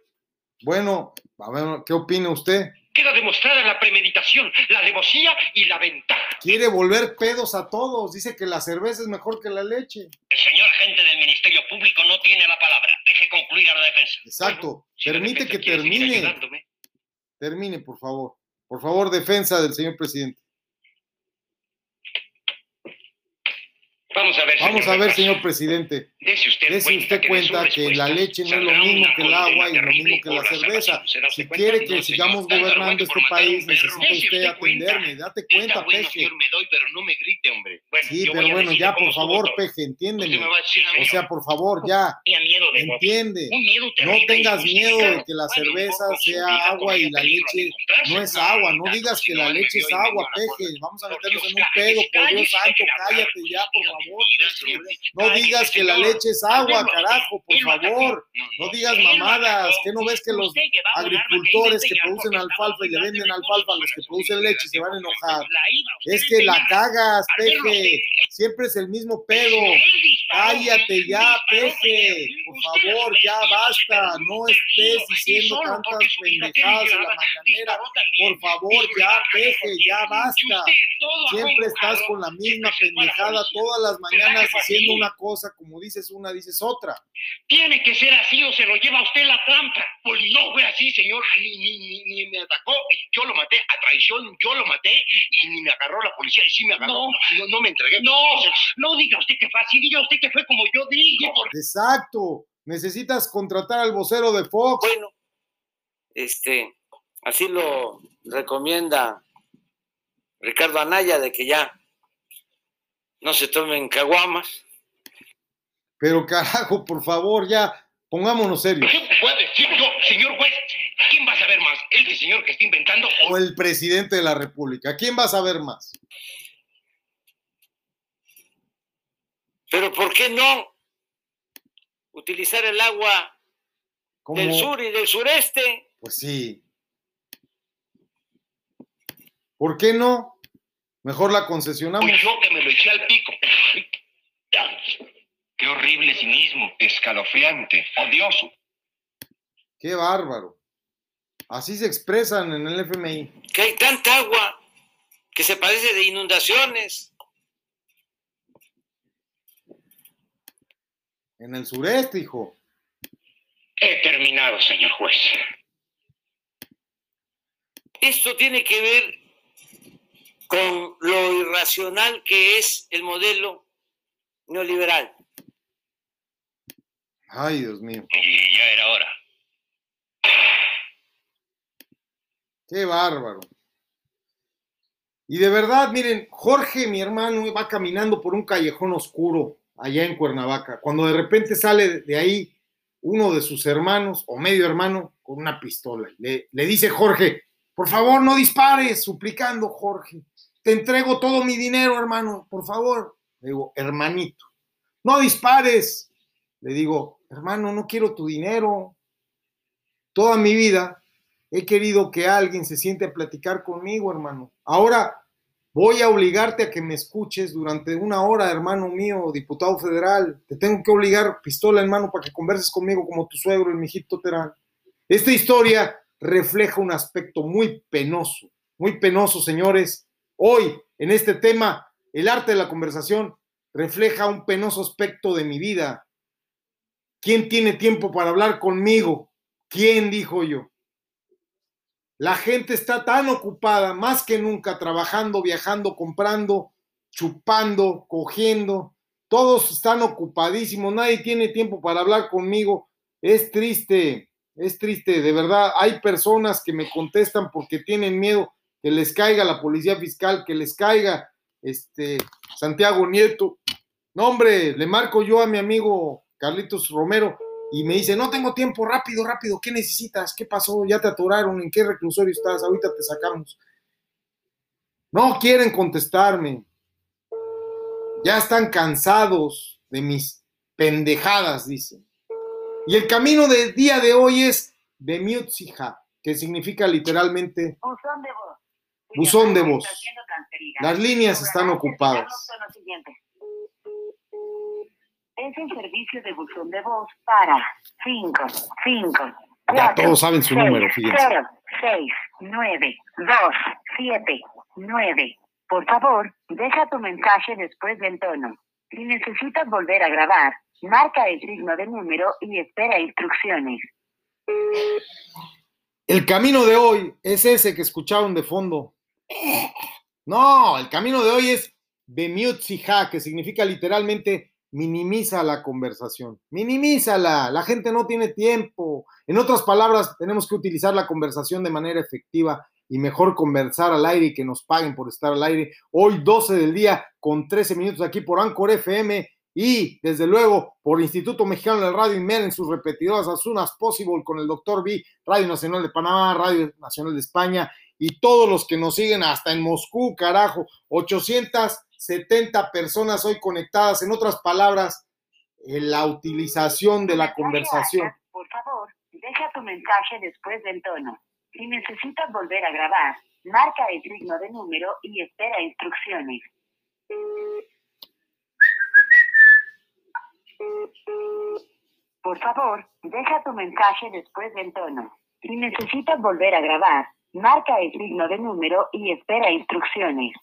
Bueno, a ver, ¿qué opina usted? Queda demostrada la premeditación, la alevosía y la ventaja. Quiere volver pedos a todos. Dice que la cerveza es mejor que la leche. El señor Ministerio Público no tiene la palabra. Deje concluir a la defensa. Exacto. Si Permite que termine. Termine, por favor. Por favor, defensa del señor presidente. Vamos a ver, Vamos señor a ver, señor presidente. Dese usted Dese usted cuenta que la leche no es lo mismo que el agua y lo mismo que la cerveza. salvación. ¿Se da usted Si quiere que sigamos gobernando este país, necesita usted atenderme. Date cuenta, bueno, Peje. señor, me doy, pero no me grite, hombre. Bueno, Sí, pero bueno, ya, por favor. Peje, entiéndeme. O sea, por favor, ya. Entiende. No tengas miedo de que la cerveza sea agua y la leche no es agua. No digas que la leche es agua, Peje. Vamos a meternos en un pedo, por Dios santo, cállate ya, por cállese, favor. cállese, No digas que la leche es agua, carajo, por favor. No, digas mamadas. ¿Qué no ves que los que agricultores que producen alfalfa y le venden alfalfa a los que bueno, producen leche se van a enojar? Es que la cagas, usted, Siempre es el mismo pedo. Cállate ya, Peje. Por favor, ya basta. que No estés diciendo tantas pendejadas en la mañanera. Por favor, ya, Peje, ya basta. Siempre estás con la misma pendejada todas las mañanas fue así. haciendo una cosa, como dices una, dices otra. Tiene que ser así o se lo lleva usted la trampa. Pues no fue así, señor. Ni, ni, ni, ni me atacó. Y yo lo maté a traición. Yo lo maté y ni me agarró la policía. Y sí me agarró. No, no, no me entregué. No, no diga usted que fue así. Diga usted que fue como yo digo. Exacto. Necesitas contratar al vocero de Fox. bueno, este, así lo recomienda Ricardo Anaya de que ya no se tomen caguamas. Pero carajo, por favor, ya, pongámonos serios. ¿Qué puede decir yo, señor juez? ¿Quién va a saber más? ¿Este señor que está inventando o O el presidente de la República. ¿Quién va a saber más? Pero ¿por qué no utilizar el agua del sur y del sureste? Pues sí. ¿Por qué no? Mejor la concesionamos. Pues yo que me lo eché al pico? Qué horrible cinismo, escalofriante, odioso. Qué bárbaro. Así se expresan en el FMI. Que hay tanta agua que se padece de inundaciones. En el sureste, hijo. He terminado, señor juez. Esto tiene que ver con lo irracional que es el modelo neoliberal. Ay, Dios mío. Y ya era hora. Qué bárbaro. Y de verdad, miren, Jorge, mi hermano, va caminando por un callejón oscuro allá en Cuernavaca, cuando de repente sale de ahí uno de sus hermanos o medio hermano con una pistola. Le, le dice Jorge, por favor, no dispares, suplicando Jorge. Te entrego todo mi dinero, hermano, por favor. Le digo, hermanito, no dispares. Le digo, hermano, no quiero tu dinero. Toda mi vida he querido que alguien se siente a platicar conmigo, hermano. Ahora voy a obligarte a que me escuches durante una hora, hermano mío, diputado federal. Te tengo que obligar pistola en mano para que converses conmigo como tu suegro, el mijito Terán. Esta historia refleja un aspecto muy penoso, muy penoso, señores. Hoy, en este tema, El arte de la conversación refleja un penoso aspecto de mi vida. ¿Quién tiene tiempo para hablar conmigo? ¿Quién dijo yo? La gente está tan ocupada, más que nunca, trabajando, viajando, comprando, chupando, cogiendo. Todos están ocupadísimos, nadie tiene tiempo para hablar conmigo. Es triste, es triste, de verdad. Hay personas que me contestan porque tienen miedo que les caiga la policía fiscal, que les caiga este Santiago Nieto. No, hombre, le marco yo a mi amigo Carlitos Romero y me dice, no tengo tiempo, rápido, rápido, ¿qué necesitas? ¿Qué pasó? ¿Ya te atoraron? ¿En qué reclusorio estás? Ahorita te sacamos. No quieren contestarme. Ya están cansados de mis pendejadas, dicen. Y el camino del día de hoy es de Mutzija, que significa literalmente. Tu Buzón de voz. Las líneas están ocupadas. Es el servicio de buzón de voz para 5, 5, Ya todos saben su número, fíjense. 0, 6, 9, 2, 7, 9. Por favor, deja tu mensaje después del tono. Si necesitas volver a grabar, marca el signo de número y espera instrucciones. El camino de hoy es ese que escucharon de fondo. No, el camino de hoy es Bemiutzija, que significa literalmente minimiza la conversación. Minimízala, la gente no tiene tiempo. En otras palabras, tenemos que utilizar la conversación de manera efectiva y mejor conversar al aire y que nos paguen por estar al aire. Hoy 12 del día con 13 minutos aquí por Anchor FM y desde luego por Instituto Mexicano de Radio Imer en sus repetidoras as soon as possible con el doctor B, Radio Nacional de Panamá, Radio Nacional de España y todos los que nos siguen hasta en Moscú, carajo, 870 personas hoy conectadas. En otras palabras, en la utilización de la conversación. Por favor, deja tu mensaje después del tono. Si necesitas volver a grabar, marca el signo de número y espera instrucciones. Por favor, deja tu mensaje después del tono. Si necesitas volver a grabar, marca el signo de número y espera instrucciones.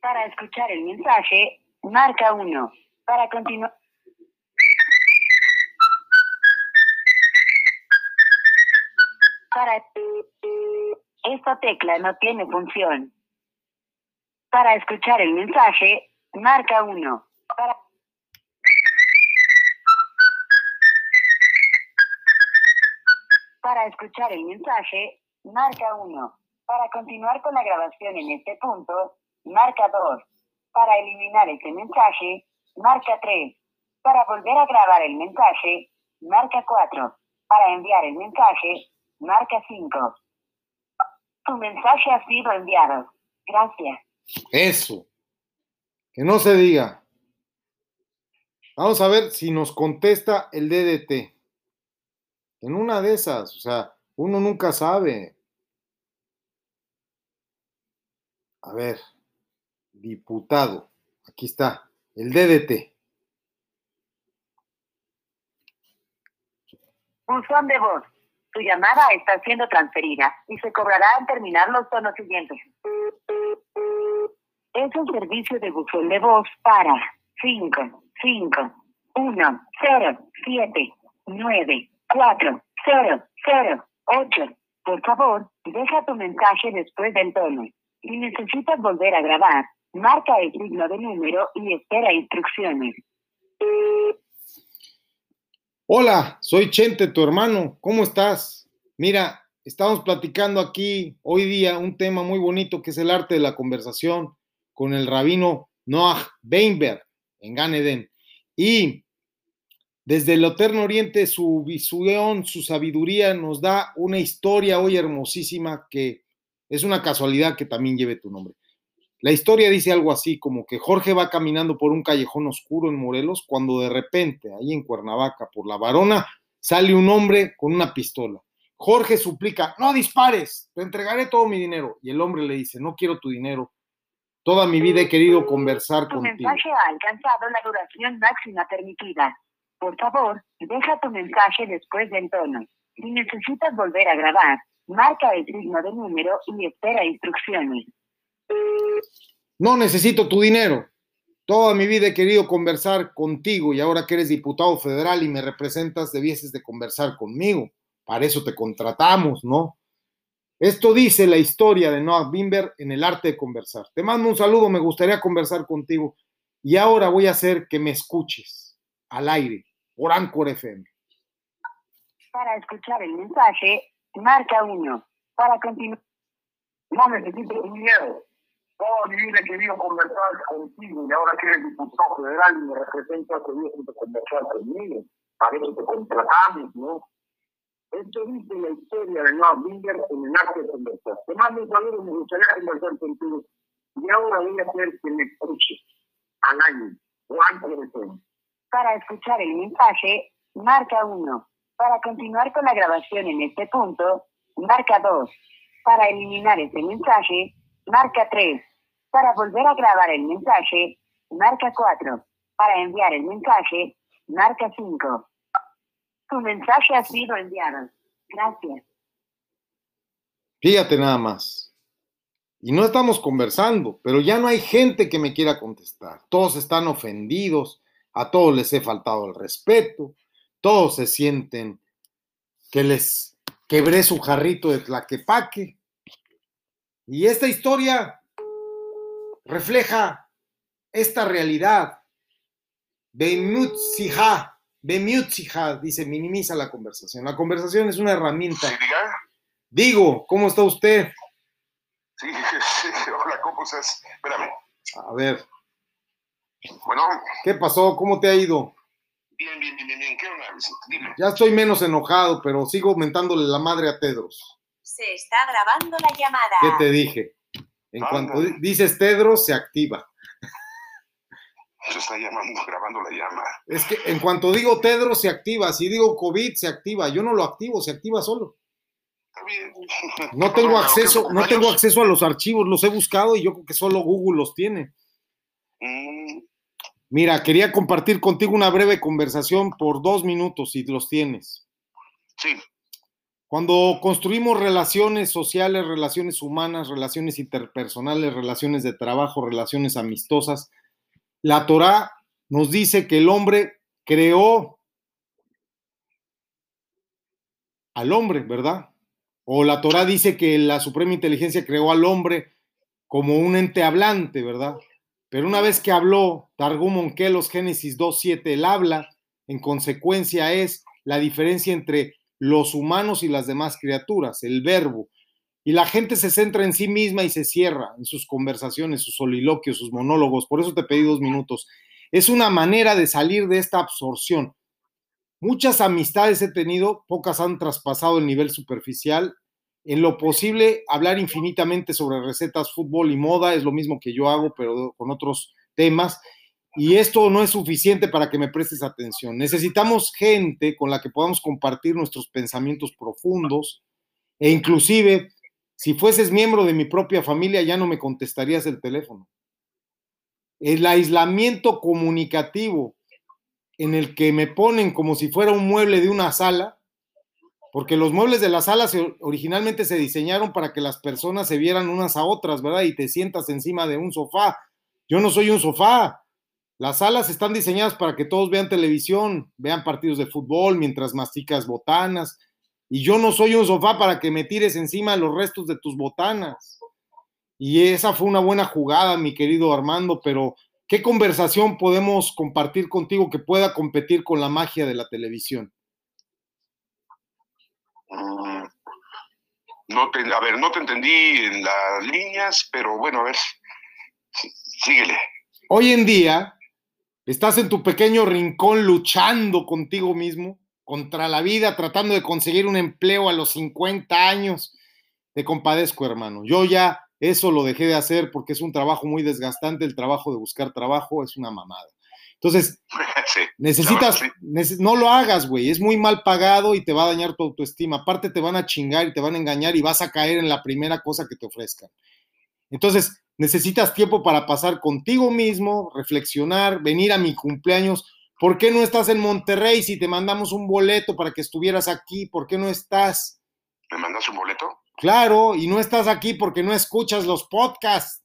Para escuchar el mensaje, marca 1. Para continuar. Para esta tecla no tiene función. Para escuchar el mensaje, marca 1. Para Para escuchar el mensaje, marca 1. Para continuar con la grabación en este punto, marca 2. Para eliminar este mensaje, marca 3. Para volver a grabar el mensaje, marca 4. Para enviar el mensaje, marca 5. Tu mensaje ha sido enviado. Gracias. Eso. Que no se diga. Vamos a ver si nos contesta el DDT. En una de esas, o sea, uno nunca sabe. A ver, diputado. Aquí está, el DDT. Buzón de voz. Tu llamada está siendo transferida y se cobrará al terminar los tonos siguientes. Es un servicio de buzón de voz para 5, 5, 1, 0, 7, 9, 4, 0, 0, 8. Por favor, deja tu mensaje después del tono. Si necesitas volver a grabar, marca el signo de número y espera instrucciones. Hola, soy Chente, tu hermano. ¿Cómo estás? Mira, estamos platicando aquí hoy día un tema muy bonito que es el arte de la conversación con el rabino Noah Weinberg en Gan Eden. Y desde el Eterno Oriente, su visión, su sabiduría nos da una historia hoy hermosísima que es una casualidad que también lleve tu nombre. La historia dice algo así, como que Jorge va caminando por un callejón oscuro en Morelos cuando de repente, ahí en Cuernavaca, por la varona, sale un hombre con una pistola. Jorge suplica, no dispares, te entregaré todo mi dinero. Y el hombre le dice, no quiero tu dinero. Toda mi vida he querido conversar Tu contigo. mensaje ha alcanzado la duración máxima permitida. Por favor, deja tu mensaje después del tono. Si necesitas volver a grabar, marca el signo de número y espera instrucciones. No necesito tu dinero. Toda mi vida he querido conversar contigo y ahora que eres diputado federal y me representas, debieses de conversar conmigo. Para eso te contratamos, ¿no? Esto dice la historia de Noah Bimber en el arte de conversar. Te mando un saludo, me gustaría conversar contigo. Y ahora voy a hacer que me escuches al aire por Anchor FM. Para escuchar el mensaje, marca 1. Para continuar. No necesito dinero. Toda mi vida he querido conversar contigo y ahora que eres diputado federal y me representas, debes de conversar conmigo. Para eso te contratamos, ¿no? Esto dice la historia de Noah Binger en el arte de conversar. Te mando un saludo, me gustaría conversar contigo. Y ahora voy a hacer que me escuches al año. Juan FM. Para escuchar el mensaje, marca 1. Para continuar con la grabación en este punto, marca 2. Para eliminar este mensaje, marca 3. Para volver a grabar el mensaje, marca 4. Para enviar el mensaje, marca 5. Tu mensaje ha sido enviado. Gracias. Fíjate nada más. Y no estamos conversando, pero ya no hay gente que me quiera contestar. Todos están ofendidos, a todos les he faltado el respeto, todos se sienten que les quebré su jarrito de tlaquepaque. Y esta historia refleja esta realidad. Bemutzija, Bemutzija, dice, minimiza la conversación. La conversación es una herramienta. Digo, ¿cómo está usted? Sí, (laughs) sí, hola, ¿cómo estás? Espérame. A ver, Bueno, ¿qué pasó? ¿Cómo te ha ido? bien, bien, bien, bien, bien. ¿Qué onda? Dime. Ya estoy menos enojado, pero sigo aumentándole la madre a Tedros. Se está grabando la llamada. ¿Qué te dije? En cuanto di- dices Tedros, se activa. Se está llamando, grabando la llama. Es que en cuanto digo Tedros, se activa. Si digo COVID, se activa. Yo no lo activo, se activa solo. Está bien. No tengo acceso, ¿qué no tengo acceso a los archivos, los he buscado y yo creo que solo Google los tiene. Mira, quería compartir contigo una breve conversación por dos minutos, si los tienes. sí, Cuando construimos relaciones sociales, relaciones humanas, relaciones interpersonales, relaciones de trabajo, relaciones amistosas, la Torá nos dice que el hombre creó al hombre, ¿verdad? O la Torá dice que la Suprema Inteligencia creó al hombre como un ente hablante, ¿verdad? Pero una vez que habló Targum Onkelos Génesis 2.7, él habla, en consecuencia es la diferencia entre los humanos y las demás criaturas, el verbo. Y la gente se centra en sí misma y se cierra en sus conversaciones, sus soliloquios, sus monólogos. Por eso te pedí dos minutos. Es una manera de salir de esta absorción. Muchas amistades he tenido, pocas han traspasado el nivel superficial. En lo posible, hablar infinitamente sobre recetas, fútbol y moda es lo mismo que yo hago, pero con otros temas. Y esto no es suficiente para que me prestes atención. Necesitamos gente con la que podamos compartir nuestros pensamientos profundos e inclusive, si fueses miembro de mi propia familia, ya no me contestarías el teléfono. El aislamiento comunicativo en el que me ponen como si fuera un mueble de una sala, porque los muebles de la sala originalmente se diseñaron para que las personas se vieran unas a otras, ¿verdad? Y te sientas encima de un sofá. Yo no soy un sofá. Las salas están diseñadas para que todos vean televisión, vean partidos de fútbol mientras masticas botanas. Y yo no soy un sofá para que me tires encima los restos de tus botanas. Y esa fue una buena jugada, mi querido Armando, pero ¿qué conversación podemos compartir contigo que pueda competir con la magia de la televisión? No te, a ver, no te entendí en las líneas, pero bueno, a ver, sí, síguele. Hoy en día, estás en tu pequeño rincón luchando contigo mismo, contra la vida, tratando de conseguir un empleo a los 50 años. Te compadezco, hermano. Yo ya eso lo dejé de hacer porque es un trabajo muy desgastante. El trabajo de buscar trabajo es una mamada. Entonces, (laughs) Sí, necesitas, neces- no lo hagas, güey. Es muy mal pagado y te va a dañar tu autoestima. Aparte, te van a chingar y te van a engañar y vas a caer en la primera cosa que te ofrezcan. Entonces, necesitas tiempo para pasar contigo mismo, reflexionar, venir a mi cumpleaños, ¿Por qué no estás en Monterrey si te mandamos un boleto para que estuvieras aquí? ¿Por qué no estás? ¿Me mandas un boleto? Claro, y no estás aquí porque no escuchas los podcasts.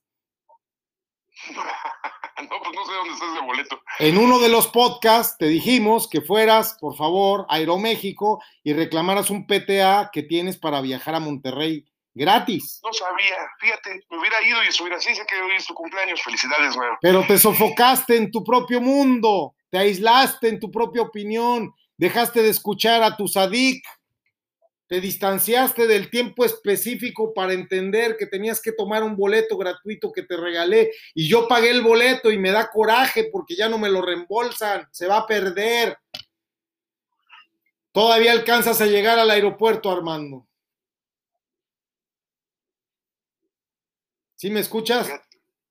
(laughs) (laughs) no, pues no sé dónde está ese boleto. En uno de los podcasts te dijimos que fueras, por favor, a Aeroméxico y reclamaras un PTA que tienes para viajar a Monterrey gratis. No sabía, fíjate, me hubiera ido y estuviera así, sé que hoy es tu cumpleaños, felicidades, güey. Pero te sofocaste en tu propio mundo, te aislaste en tu propia opinión, dejaste de escuchar a tu sadik, te distanciaste del tiempo específico para entender que tenías que tomar un boleto gratuito que te regalé y yo pagué el boleto y me da coraje porque ya no me lo reembolsan, se va a perder. Todavía alcanzas a llegar al aeropuerto, Armando. ¿Sí me escuchas?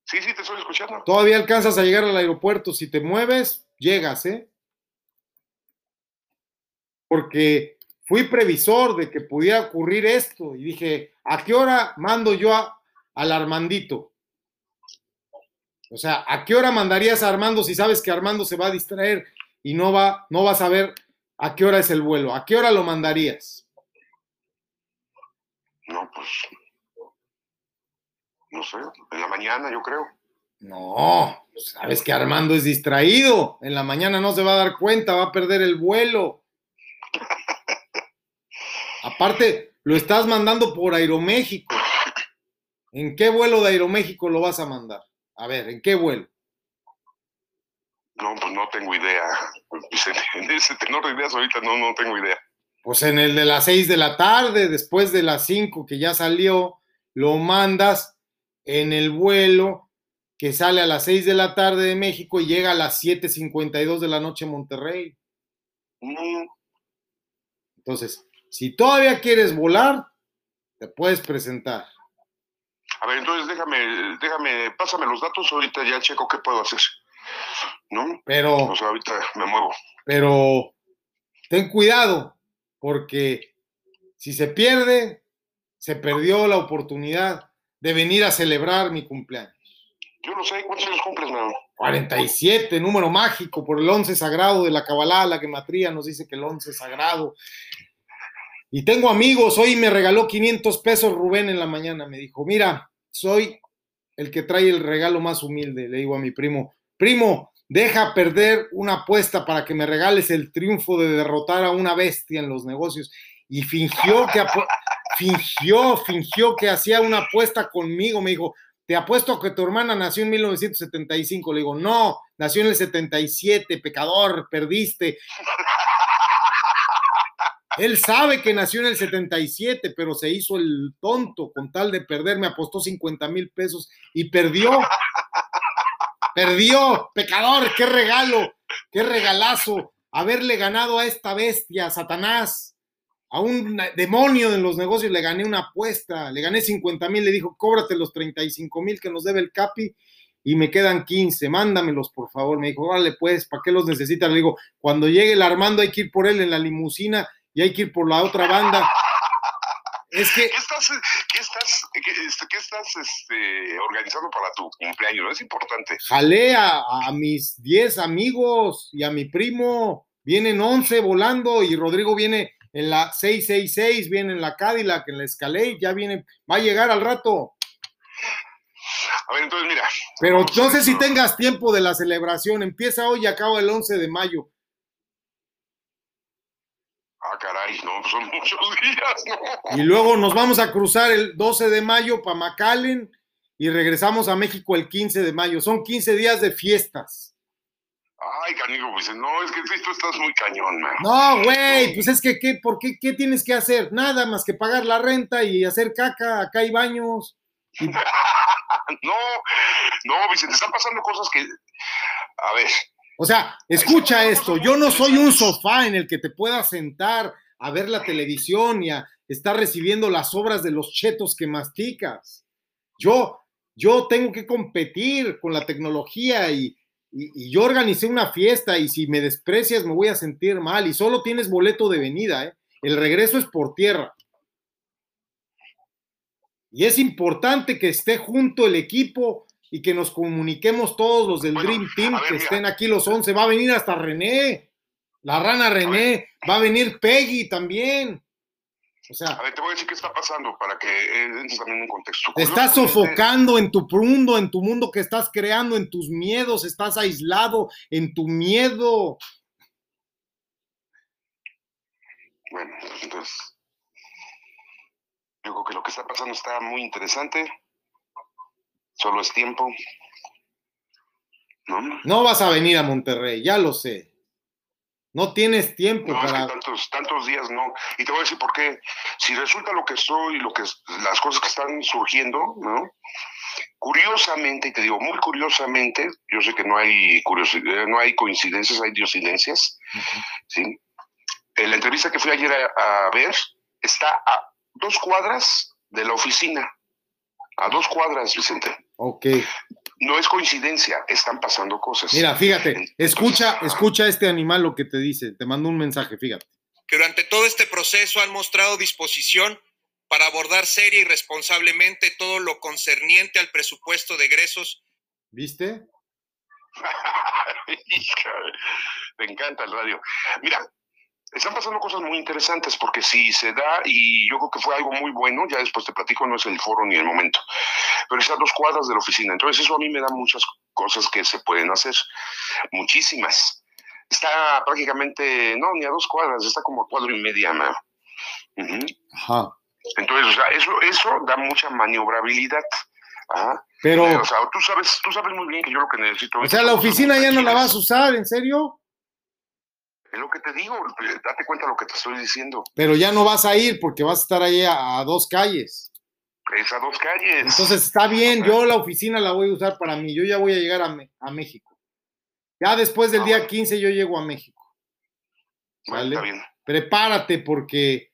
Sí, sí, te estoy escuchando. Todavía alcanzas a llegar al aeropuerto. Si te mueves, llegas, ¿eh? Porque fui previsor de que pudiera ocurrir esto y dije, ¿a qué hora mando yo a- al Armandito? O sea, ¿a qué hora mandarías a Armando si sabes que Armando se va a distraer y no va, no va a saber a qué hora es el vuelo? ¿A qué hora lo mandarías? No, pues. No sé, en la mañana, yo creo. No, sabes que Armando es distraído. En la mañana no se va a dar cuenta, va a perder el vuelo. (laughs) Aparte, lo estás mandando por Aeroméxico. ¿En qué vuelo de Aeroméxico lo vas a mandar? A ver, ¿en qué vuelo? No, pues no tengo idea. Vicente, En ese tenor de ideas ahorita no, no tengo idea. Pues en el de las 6 de la tarde, después de las 5 que ya salió, lo mandas en el vuelo que sale a las 6 de la tarde de México y llega a las 7.52 de la noche a Monterrey. Mm, Entonces, si todavía quieres volar, te puedes presentar. A ver, entonces déjame, déjame, pásame los datos, ahorita ya checo qué puedo hacer. ¿No? Pero, O sea, ahorita me muevo. pero ten cuidado, porque si se pierde, se perdió la oportunidad de venir a celebrar mi cumpleaños. Yo no sé, ¿cuántos años cumples, mano? 47, número mágico por el 11 sagrado de la Kabbalah, la gematría nos dice que el 11 es sagrado. Y tengo amigos, hoy me regaló 500 pesos Rubén en la mañana, me dijo, mira, soy el que trae el regalo más humilde, le digo a mi primo, primo, deja perder una apuesta para que me regales el triunfo de derrotar a una bestia en los negocios. Y fingió que, fingió, fingió que hacía una apuesta conmigo, me dijo, te apuesto que tu hermana nació en 1975. Le digo, no, nació en el 77, pecador, perdiste. Él sabe que nació en el 77, pero se hizo el tonto con tal de perder. Me apostó 50 mil pesos y perdió. Perdió, pecador, qué regalo, qué regalazo haberle ganado a esta bestia, Satanás, a un demonio en los negocios. Le gané una apuesta, le gané 50 mil. Le dijo, cóbrate los 35 mil que nos debe el Capi y me quedan 15, mándamelos por favor. Me dijo, órale pues, ¿para qué los necesitas? Le digo, cuando llegue el Armando hay que ir por él en la limusina y hay que ir por la otra banda. Es que ¿Qué estás, qué estás, qué, este, qué estás este, organizando para tu cumpleaños? Es importante. jalé a, a mis 10 amigos y a mi primo. Vienen 11 volando y Rodrigo viene en la 666, viene en la Cadillac, en la Escalade, ya viene, va a llegar al rato. A ver, entonces mira. Pero no sé si tengas tiempo de la celebración. Empieza hoy y acaba el 11 de mayo. Ah, caray, no, pues son (laughs) muchos días, ¿no? Y luego nos vamos a cruzar el 12 de mayo para McAllen y regresamos a México el 15 de mayo. Son 15 días de fiestas. Ay, canigo, pues no, es que tú estás muy cañón, man. No, güey, pues es que, ¿qué, ¿por qué, qué tienes que hacer? Nada más que pagar la renta y hacer caca, acá hay baños. (laughs) No, no, Vicente, están pasando cosas que. A ver, o sea, escucha esto, yo no soy un sofá en el que te puedas sentar a ver la televisión y a estar recibiendo las obras de los chetos que masticas. Yo, yo tengo que competir con la tecnología y, yo organicé una fiesta y si me desprecias me voy a sentir mal y solo tienes boleto de venida, ¿eh? El regreso es por tierra. Y es importante que esté junto el equipo y que nos comuniquemos todos los del Dream Team, que estén aquí los 11. Va a venir hasta René, la rana René, va a venir Peggy también. O sea, A ver, te voy a decir qué está pasando para que eh, entres también en contexto. te estás Curiosamente, sofocando en tu mundo, en tu mundo que estás creando, en tus miedos, estás aislado en tu miedo. Bueno, entonces, yo creo que lo que está pasando está muy interesante. Solo es tiempo. ¿No? No vas a venir a Monterrey, ya lo sé. No tienes tiempo No, es que para... tantos, tantos días no. Y te voy a decir por qué. Si resulta lo que soy, lo que las cosas que están surgiendo, ¿no? Curiosamente, y te digo muy curiosamente, yo sé que no hay curiosidad, no hay coincidencias, hay diosidencias, ¿sí? En la entrevista que fui ayer a, a ver, está a dos cuadras de la oficina. A dos cuadras, Vicente. Ok. No es coincidencia, están pasando cosas. Mira, fíjate, escucha, escucha a este animal lo que te dice. Te mando un mensaje, fíjate. que durante todo este proceso han mostrado disposición para abordar seria y responsablemente todo lo concerniente al presupuesto de egresos. ¿Viste? (laughs) Me encanta el radio. Mira, están pasando cosas muy interesantes porque si se da, y yo creo que fue algo muy bueno, ya después te platico, no es el foro ni el momento, pero está a dos cuadras de la oficina. Entonces eso a mí me da muchas cosas que se pueden hacer, muchísimas. Está prácticamente, no, ni a dos cuadras, está como a cuadro y media. Ujú. Ajá. Entonces, o sea, eso, eso da mucha maniobrabilidad. Ajá. Pero- o sea, tú sabes, tú sabes muy bien que yo lo que necesito O sea, la oficina ya no la vas a usar, ¿en serio? Es lo que te digo, (laughs) date cuenta de lo que te estoy diciendo. Pero ya no vas a ir porque vas a estar ahí a, a dos calles. Es a dos calles. Entonces está bien, yo la oficina la voy a usar para mí. Yo ya voy a llegar a, Me- a México. Ya después del día 15 yo llego a México. Bien. Prepárate porque,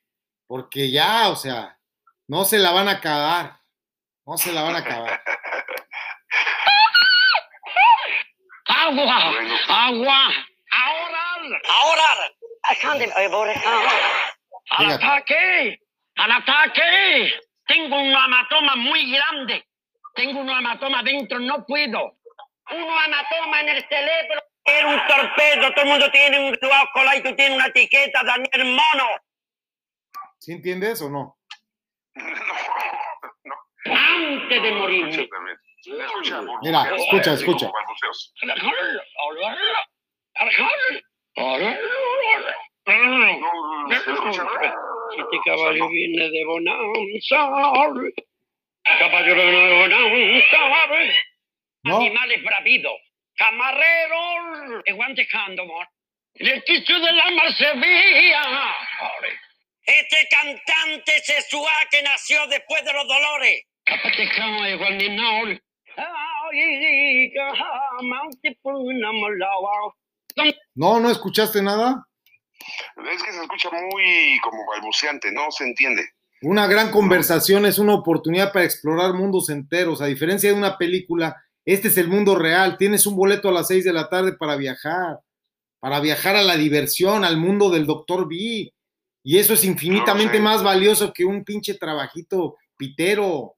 porque ya, o sea, no se la van a acabar. No se la van a acabar. (laughs) Agua, agua. Ahora, ahora. Al ataque, al ataque. Tengo un hematoma muy grande. Tengo un hematoma dentro, no puedo. Un hematoma en el cerebro. Era un torpedo, todo el mundo tiene un ojo y tú tienes una etiqueta, Daniel Mono. ¿Sí entiendes o no? Antes de morirme. Mira, escucha, escucha. Este caballo viene de Bonanza. Caballo viene de Bonanza. ¿No? Animales bravidos. Amor. El ticho se veía. Este cantante sexual que nació después de los dolores. Capatecao, no. Ay, jamás por una molaba. No, no escuchaste nada. Es que se escucha muy como balbuceante, no se entiende. Una gran conversación es una oportunidad para explorar mundos enteros. A diferencia de una película, este es el mundo real. Tienes un boleto a las 6 de la tarde para viajar, para viajar a la diversión, al mundo del Doctor B. Y eso es infinitamente más valioso que un pinche trabajito pitero.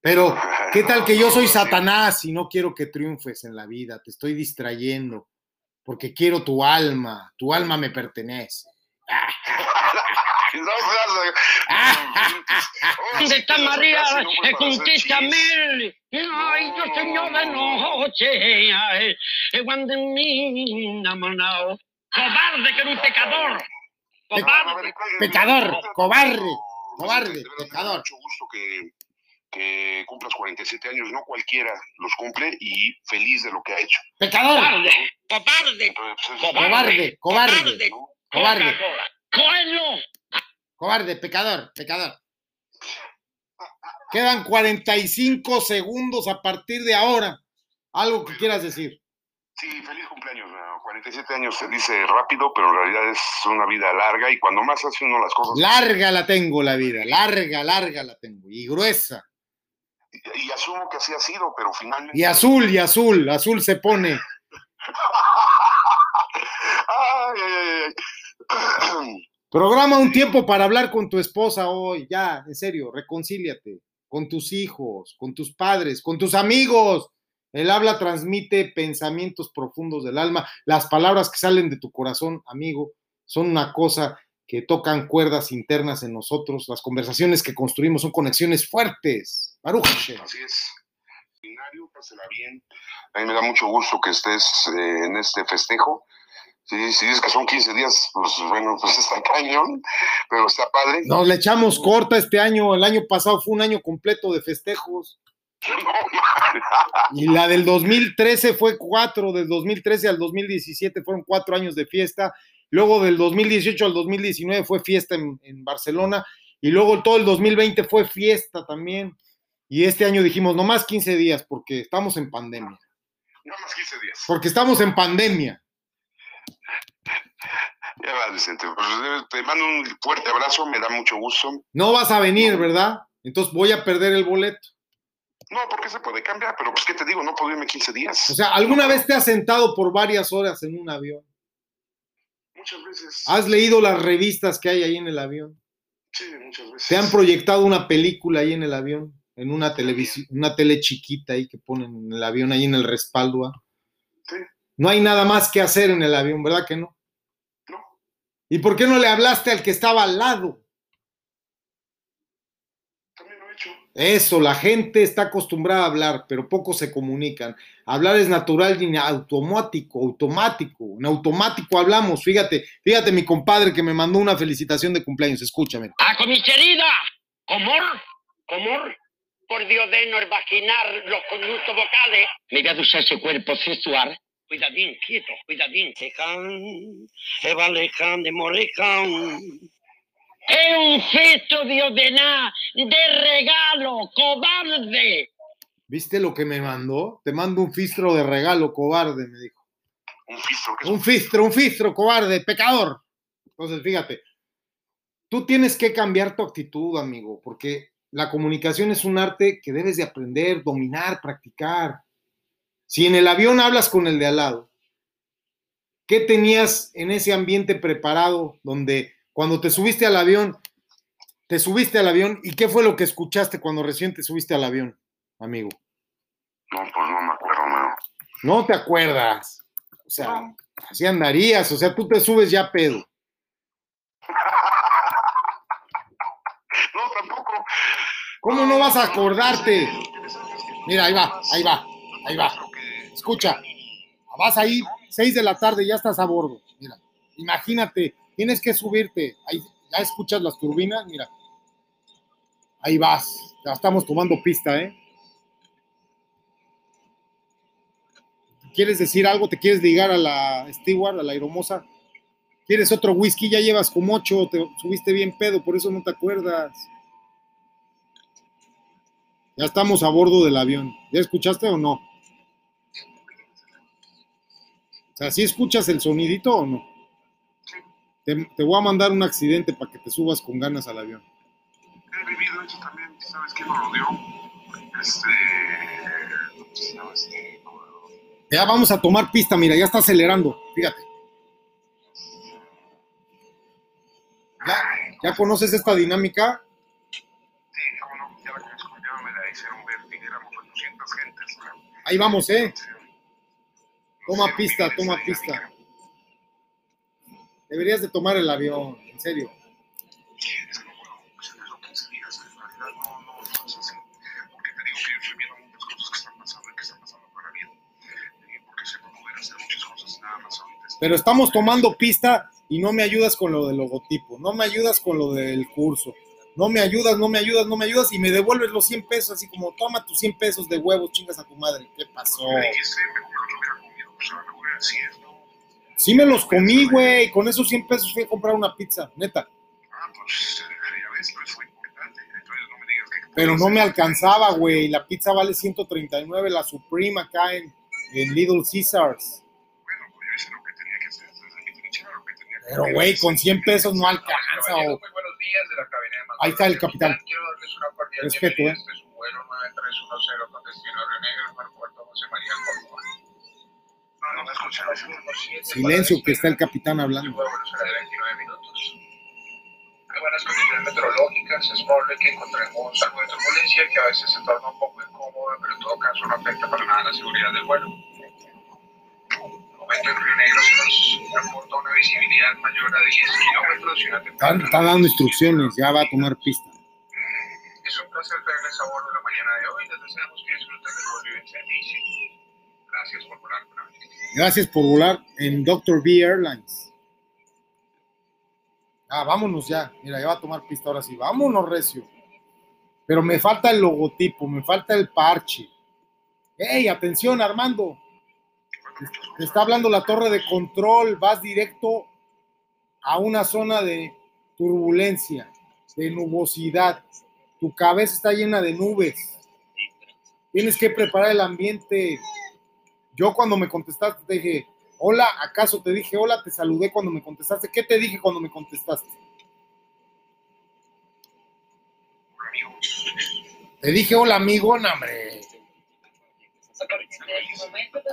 Pero, ¿qué tal que yo (laughs) soy Satanás y no quiero que triunfes en la vida? Te estoy distrayendo porque quiero tu alma. Tu alma me pertenece. (laughs) No, (laughs) ¿Dónde está María? Eh, Conquístame. Ay, yo señor de noche. Eh, cuando en mí enamorado. Cobarde que era un pecador. Cobarde. Pecador, cobarde, cobarde, De pecador. mucho gusto que, que cumplas 47 años, no cualquiera los cumple y feliz de lo que ha hecho. Pecador. Cobarde. Cobarde. Cobarde, cobarde, cobarde, Coelho. cobarde, pecador, pecador. Quedan 45 segundos a partir de ahora. Algo que quieras decir. Sí, feliz cumpleaños. ¿no? 47 años se dice rápido, pero en realidad es una vida larga y cuando más hace uno las cosas. Larga la tengo la vida, larga, larga la tengo. Y gruesa. Y, y asumo que así ha sido, pero finalmente. Y azul, y azul, azul se pone. Ay, ay, ay, ay. (clears throat) Programa un tiempo para hablar con tu esposa hoy. Ya, en serio, reconcíliate. con tus hijos, con tus padres, con tus amigos. El habla transmite pensamientos profundos del alma. Las palabras que salen de tu corazón, amigo, son una cosa que tocan cuerdas internas en nosotros. Las conversaciones que construimos son conexiones fuertes. Baruch Hashem. Así es. Binario, pásela bien. A mí me da mucho gusto que estés eh, en este festejo. Sí, si dices que son 15 días, pues bueno, pues (laughs) está cañón, pero está padre. Nos le echamos corta este año. El año pasado fue un año completo de festejos. (laughs) Y la del 2013 fue cuatro, del 2013 al 2017 fueron cuatro años de fiesta. Luego del 2018 al 2019 fue fiesta en, en Barcelona. Y luego todo el 2020 fue fiesta también. Y este año dijimos, no más 15 días porque estamos en pandemia. No más 15 días. Porque estamos en pandemia. Ya va, Vicente. Pues, eh, te mando un fuerte abrazo, me da mucho gusto. No vas a venir, ¿verdad? Entonces voy a perder el boleto. No, porque se puede cambiar, pero pues, ¿qué te digo? No puedo irme 15 días. O sea, ¿alguna vez te has sentado por varias horas en un avión? Muchas veces. ¿Has leído las revistas que hay ahí en el avión? Sí, muchas veces. ¿Te han proyectado una película ahí en el avión? En una televisión, una tele chiquita ahí que ponen en el avión, ahí en el respaldo. ¿ah? Sí. No hay nada más que hacer en el avión, ¿verdad que no? No. ¿Y por qué no le hablaste al que estaba al lado? También lo he hecho. Eso, la gente está acostumbrada a hablar, pero pocos se comunican. Hablar es natural y automático, automático. En automático hablamos. Fíjate, fíjate mi compadre que me mandó una felicitación de cumpleaños. Escúchame. ¡Ah, con mi querida! ¿Comor? ¿Comor? Por Dios de no vaginar los conductos vocales. Mira usar ese cuerpo sexual. Cuidadín, quieto, cuidadín. Tejan, Eva lejan de molejan. Es un gesto de ordenar, de regalo, cobarde. ¿Viste lo que me mandó? Te mando un fistro de regalo, cobarde, me dijo. Un fistro. ¿qué es Un fistro, un fistro, cobarde, pecador. Entonces, fíjate, tú tienes que cambiar tu actitud, amigo, porque la comunicación es un arte que debes de aprender, dominar, practicar. Si en el avión hablas con el de al lado, ¿qué tenías en ese ambiente preparado donde cuando te subiste al avión, te subiste al avión y qué fue lo que escuchaste cuando recién te subiste al avión, amigo? No, pues no me acuerdo, no. No te acuerdas. O sea, así andarías, o sea, tú te subes ya pedo. No, tampoco. ¿Cómo no vas a acordarte? Mira, ahí va, ahí va, ahí va. Escucha, vas ahí, seis de la tarde, ya estás a bordo. Mira, imagínate, tienes que subirte. Ahí, ya escuchas las turbinas, mira. Ahí vas, ya estamos tomando pista, ¿eh? ¿Quieres decir algo? ¿Te quieres ligar a la steward, a la aeromoza? ¿Quieres otro whisky? Ya llevas como ocho, te subiste bien pedo, por eso no te acuerdas. Ya estamos a bordo del avión. ¿Ya escuchaste o no? O sea, ¿sí escuchas el sonidito o no? Te, te voy a mandar un accidente para que te subas con ganas al avión. He vivido eso también. ¿Sabes quién me lo dio? Este. ¿cómo se llama este? Ya vamos a tomar pista, mira, ya está acelerando, fíjate. ¿Ya, ya conoces esta dinámica? Sí, cómo no, ya la conozco, 800 gentes. Ahí vamos, ¿eh? Toma pista, toma pista. Deberías de tomar el avión, en serio. Es que no puedo extenderlo 15 días. En realidad no, no, no es así. Porque te digo que yo estoy viendo muchas cosas que están pasando y que están pasando para bien. Y porque se puede poder hacer muchas cosas nada más ahorita. Pero estamos tomando pista y no me ayudas con lo del logotipo, no me ayudas con lo del curso, no me ayudas, no me ayudas, no me ayudas y me devuelves los 100 pesos, así como toma tus 100 pesos de huevos, chingas a tu madre. ¿Qué pasó? Pues. Sí me los comí, güey, con esos 100 pesos fui a comprar una pizza, neta. Ah, pues ya ves, pero eso fue importante. Entonces no me digas que. Pero no me alcanzaba, güey, la pizza vale 139, la Supreme acá en, en Little Caesars. Bueno, pues yo hice lo que tenía que hacer. Desde mi trinchera lo que tenía que Pero, hacer. güey, con 100 pesos no alcanza. O- Muy buenos días de la cabina. Ahí está el capitán. Quiero darles una cordial Respeto, ¿eh? este su vuelo 9310 con destino a José María Córdoba. No, no. Silencio, que está el capitán hablando. Su vuelo será de 29 minutos. Hay buenas condiciones condiciones meteorológicas es probable que encontremos algo de turbulencia que a veces se torna un poco incómoda, pero en todo caso no afecta para nada la seguridad del vuelo. En momento en Río Negro se nos reporta una visibilidad mayor a 10 kilómetros y una temperatura. están dando instrucciones, ya va a tomar pista. Es un placer tenerles a bordo la mañana de hoy. Les deseamos que disfruten del vuelo y del servicio. Gracias por volar con América. Gracias por volar en Dr. B Airlines. Ah, vámonos ya. Mira, ya va a tomar pista ahora sí. Vámonos, Recio. Pero me falta el logotipo, me falta el parche. ¡Ey, atención, Armando! Te está hablando la torre de control. Vas directo a una zona de turbulencia, de nubosidad. Tu cabeza está llena de nubes. Tienes que preparar el ambiente. Yo cuando me contestaste te dije, hola, ¿acaso te dije hola? Te saludé cuando me contestaste. ¿Qué te dije cuando me contestaste? Te dije hola, amigo, no, hombre.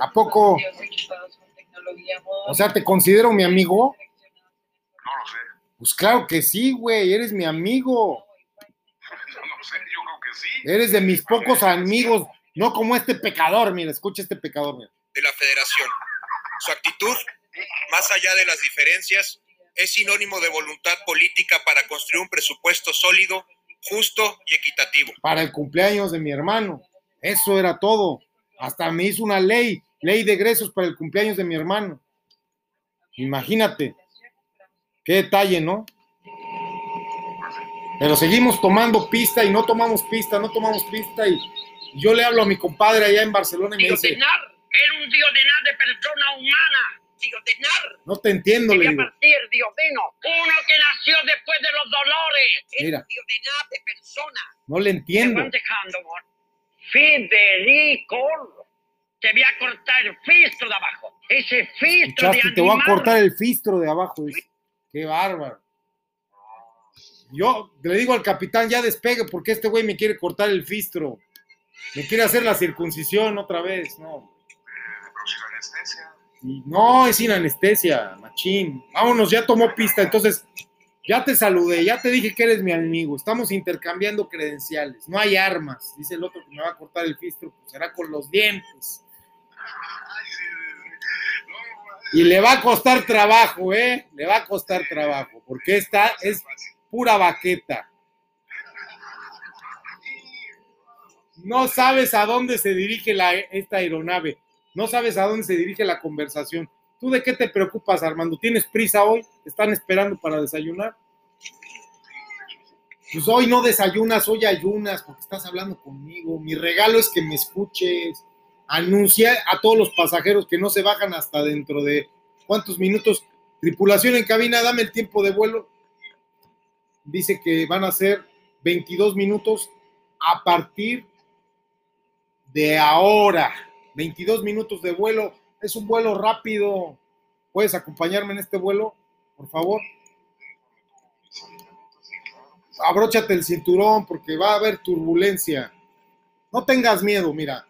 ¿A poco? O sea, ¿te considero mi amigo? No lo sé. Pues claro que sí, güey, eres mi amigo. (laughs) No lo sé, yo creo que sí. Eres de mis pocos amigos, no como este pecador, mira, escucha este pecador, mira. de la federación. Su actitud, más allá de las diferencias, es sinónimo de voluntad política para construir un presupuesto sólido, justo y equitativo. Para el cumpleaños de mi hermano. Eso era todo. Hasta me hizo una ley, ley de egresos para el cumpleaños de mi hermano. Imagínate. Qué detalle, ¿no? Pero seguimos tomando pista y no tomamos pista, no tomamos pista y yo le hablo a mi compadre allá en Barcelona y me dice, era un diodenar de persona humana. Diodenar. no te entiendo, le digo. partir, Diodeno. Uno que nació después de los dolores. Mira. Diodenar de persona. No le entiendo. Aguante, Handomor. Federico. Te voy a cortar el fistro de abajo. Ese fistro de Escuchaste, te voy a animal. cortar el fistro de abajo. dice. Qué bárbaro. Yo le digo al capitán, ya despegue, porque este güey me quiere cortar el fistro. Me quiere hacer la circuncisión otra vez. No, Pero sin anestesia. Y no es sin anestesia, machín. Vámonos, ya tomó pista. Entonces, ya te saludé, ya te dije que eres mi amigo. Estamos intercambiando credenciales. No hay armas. Dice el otro que me va a cortar el fistro, pues será con los dientes. Y le va a costar trabajo, ¿eh? Le va a costar trabajo, porque esta es pura baqueta. No sabes a dónde se dirige esta aeronave, no sabes a dónde se dirige la conversación. ¿Tú de qué te preocupas, Armando? ¿Tienes prisa hoy? ¿Te ¿Están esperando para desayunar? Pues hoy no desayunas, hoy ayunas, porque estás hablando conmigo. Mi regalo es que me escuches. Anuncia a todos los pasajeros que no se bajan hasta dentro de cuántos minutos. Tripulación en cabina, dame el tiempo de vuelo. Dice que van a ser 22 minutos a partir de ahora. 22 minutos de vuelo. Es un vuelo rápido. ¿Puedes acompañarme en este vuelo, por favor? Abróchate el cinturón porque va a haber turbulencia. No tengas miedo, mira.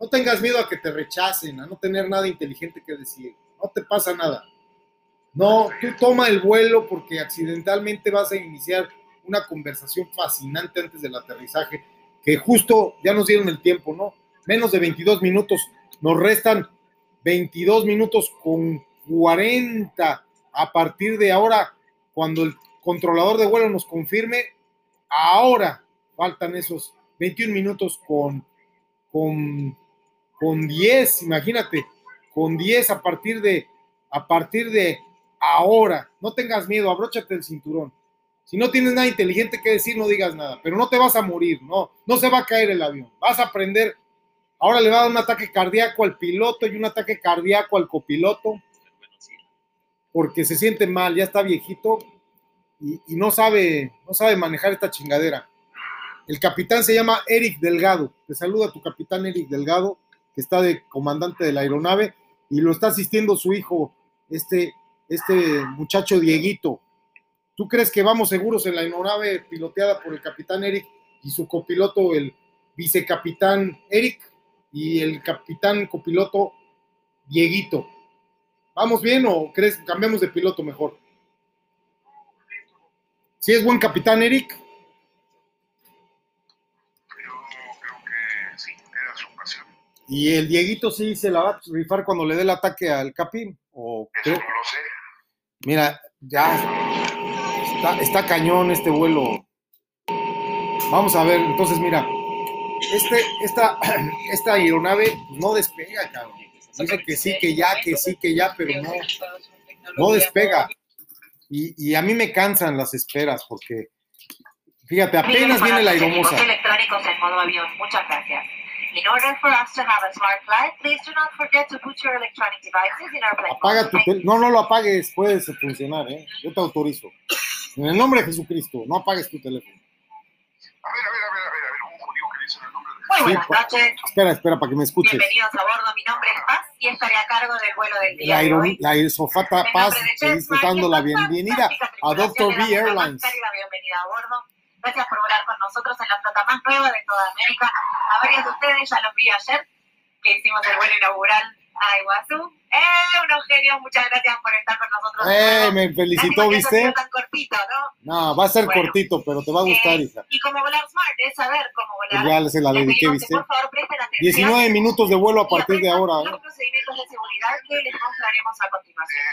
No tengas miedo a que te rechacen, a no tener nada inteligente que decir. No te pasa nada. No, tú toma el vuelo porque accidentalmente vas a iniciar una conversación fascinante antes del aterrizaje, que justo ya nos dieron el tiempo, ¿no? Menos de 22 minutos, nos restan 22 minutos con 40 a partir de ahora, cuando el controlador de vuelo nos confirme, ahora faltan esos 21 minutos con, con, con 10, imagínate, con 10 a partir de, a partir de ahora. No tengas miedo, abróchate el cinturón. Si no tienes nada inteligente que decir, no digas nada, pero no te vas a morir, no, no se va a caer el avión. Vas a aprender. Ahora le va a dar un ataque cardíaco al piloto y un ataque cardíaco al copiloto, porque se siente mal, ya está viejito y, no sabe, no sabe manejar esta chingadera. El capitán se llama Eric Delgado. Te saluda tu capitán Eric Delgado, que está de comandante de la aeronave y lo está asistiendo su hijo, este, este muchacho Dieguito. ¿Tú crees que vamos seguros en la aeronave piloteada por el capitán Eric y su copiloto, el vicecapitán Eric y el capitán copiloto Dieguito? ¿Vamos bien o crees que cambiamos de piloto mejor? ¿Sí es buen capitán, Eric? Sí, era su pasión. ¿Y el Dieguito sí se la va a rifar cuando le dé el ataque al Capi? ¿O Eso no lo sé. Mira, ya está, está cañón este vuelo. Vamos a ver, entonces mira, este, esta, (clears throat) esta aeronave no despega, cabrón. Dice que sí, que ya, que sí, que ya, pero no, no despega. Y, y a mí me cansan las esperas porque, fíjate, apenas viene la aeromosa. electrónicos en modo avión. Muchas gracias. In order for us to have a smart flight, please do not forget to put your electronic devices in airplane Apaga mode. tu tel- No, no lo apagues, puedes funcionar, ¿eh? Yo te autorizo. En el nombre de Jesucristo, no apagues tu teléfono. A ver, a ver, a ver, a ver, a ver, un judío que dice el nombre de Muy buenas noches. Espera, espera, para que me escuches. Bienvenidos a bordo. Mi nombre es Paz y estaré a cargo del vuelo del día La, de hoy. la aerosofata Paz está dando la bienvenida a Dr. B Airlines. La bienvenida a bordo. Gracias por volar con nosotros en la flota más nueva de toda América. A varios de ustedes ya los vi ayer, que hicimos el vuelo inaugural a Iguazú. ¡Eh, unos genios! Muchas gracias por estar con nosotros. Eh, me felicitó, ¿viste? sido tan cortito, ¿no? No, va a ser Bueno. cortito, pero te va a gustar, Eh, hija. Y como volar smart es saber cómo volar. Pues ya se la dediqué, ¿viste? por favor presten atención 19 minutos de vuelo a partir de ahora, ¿eh? los procedimientos de seguridad que les mostraremos a continuación.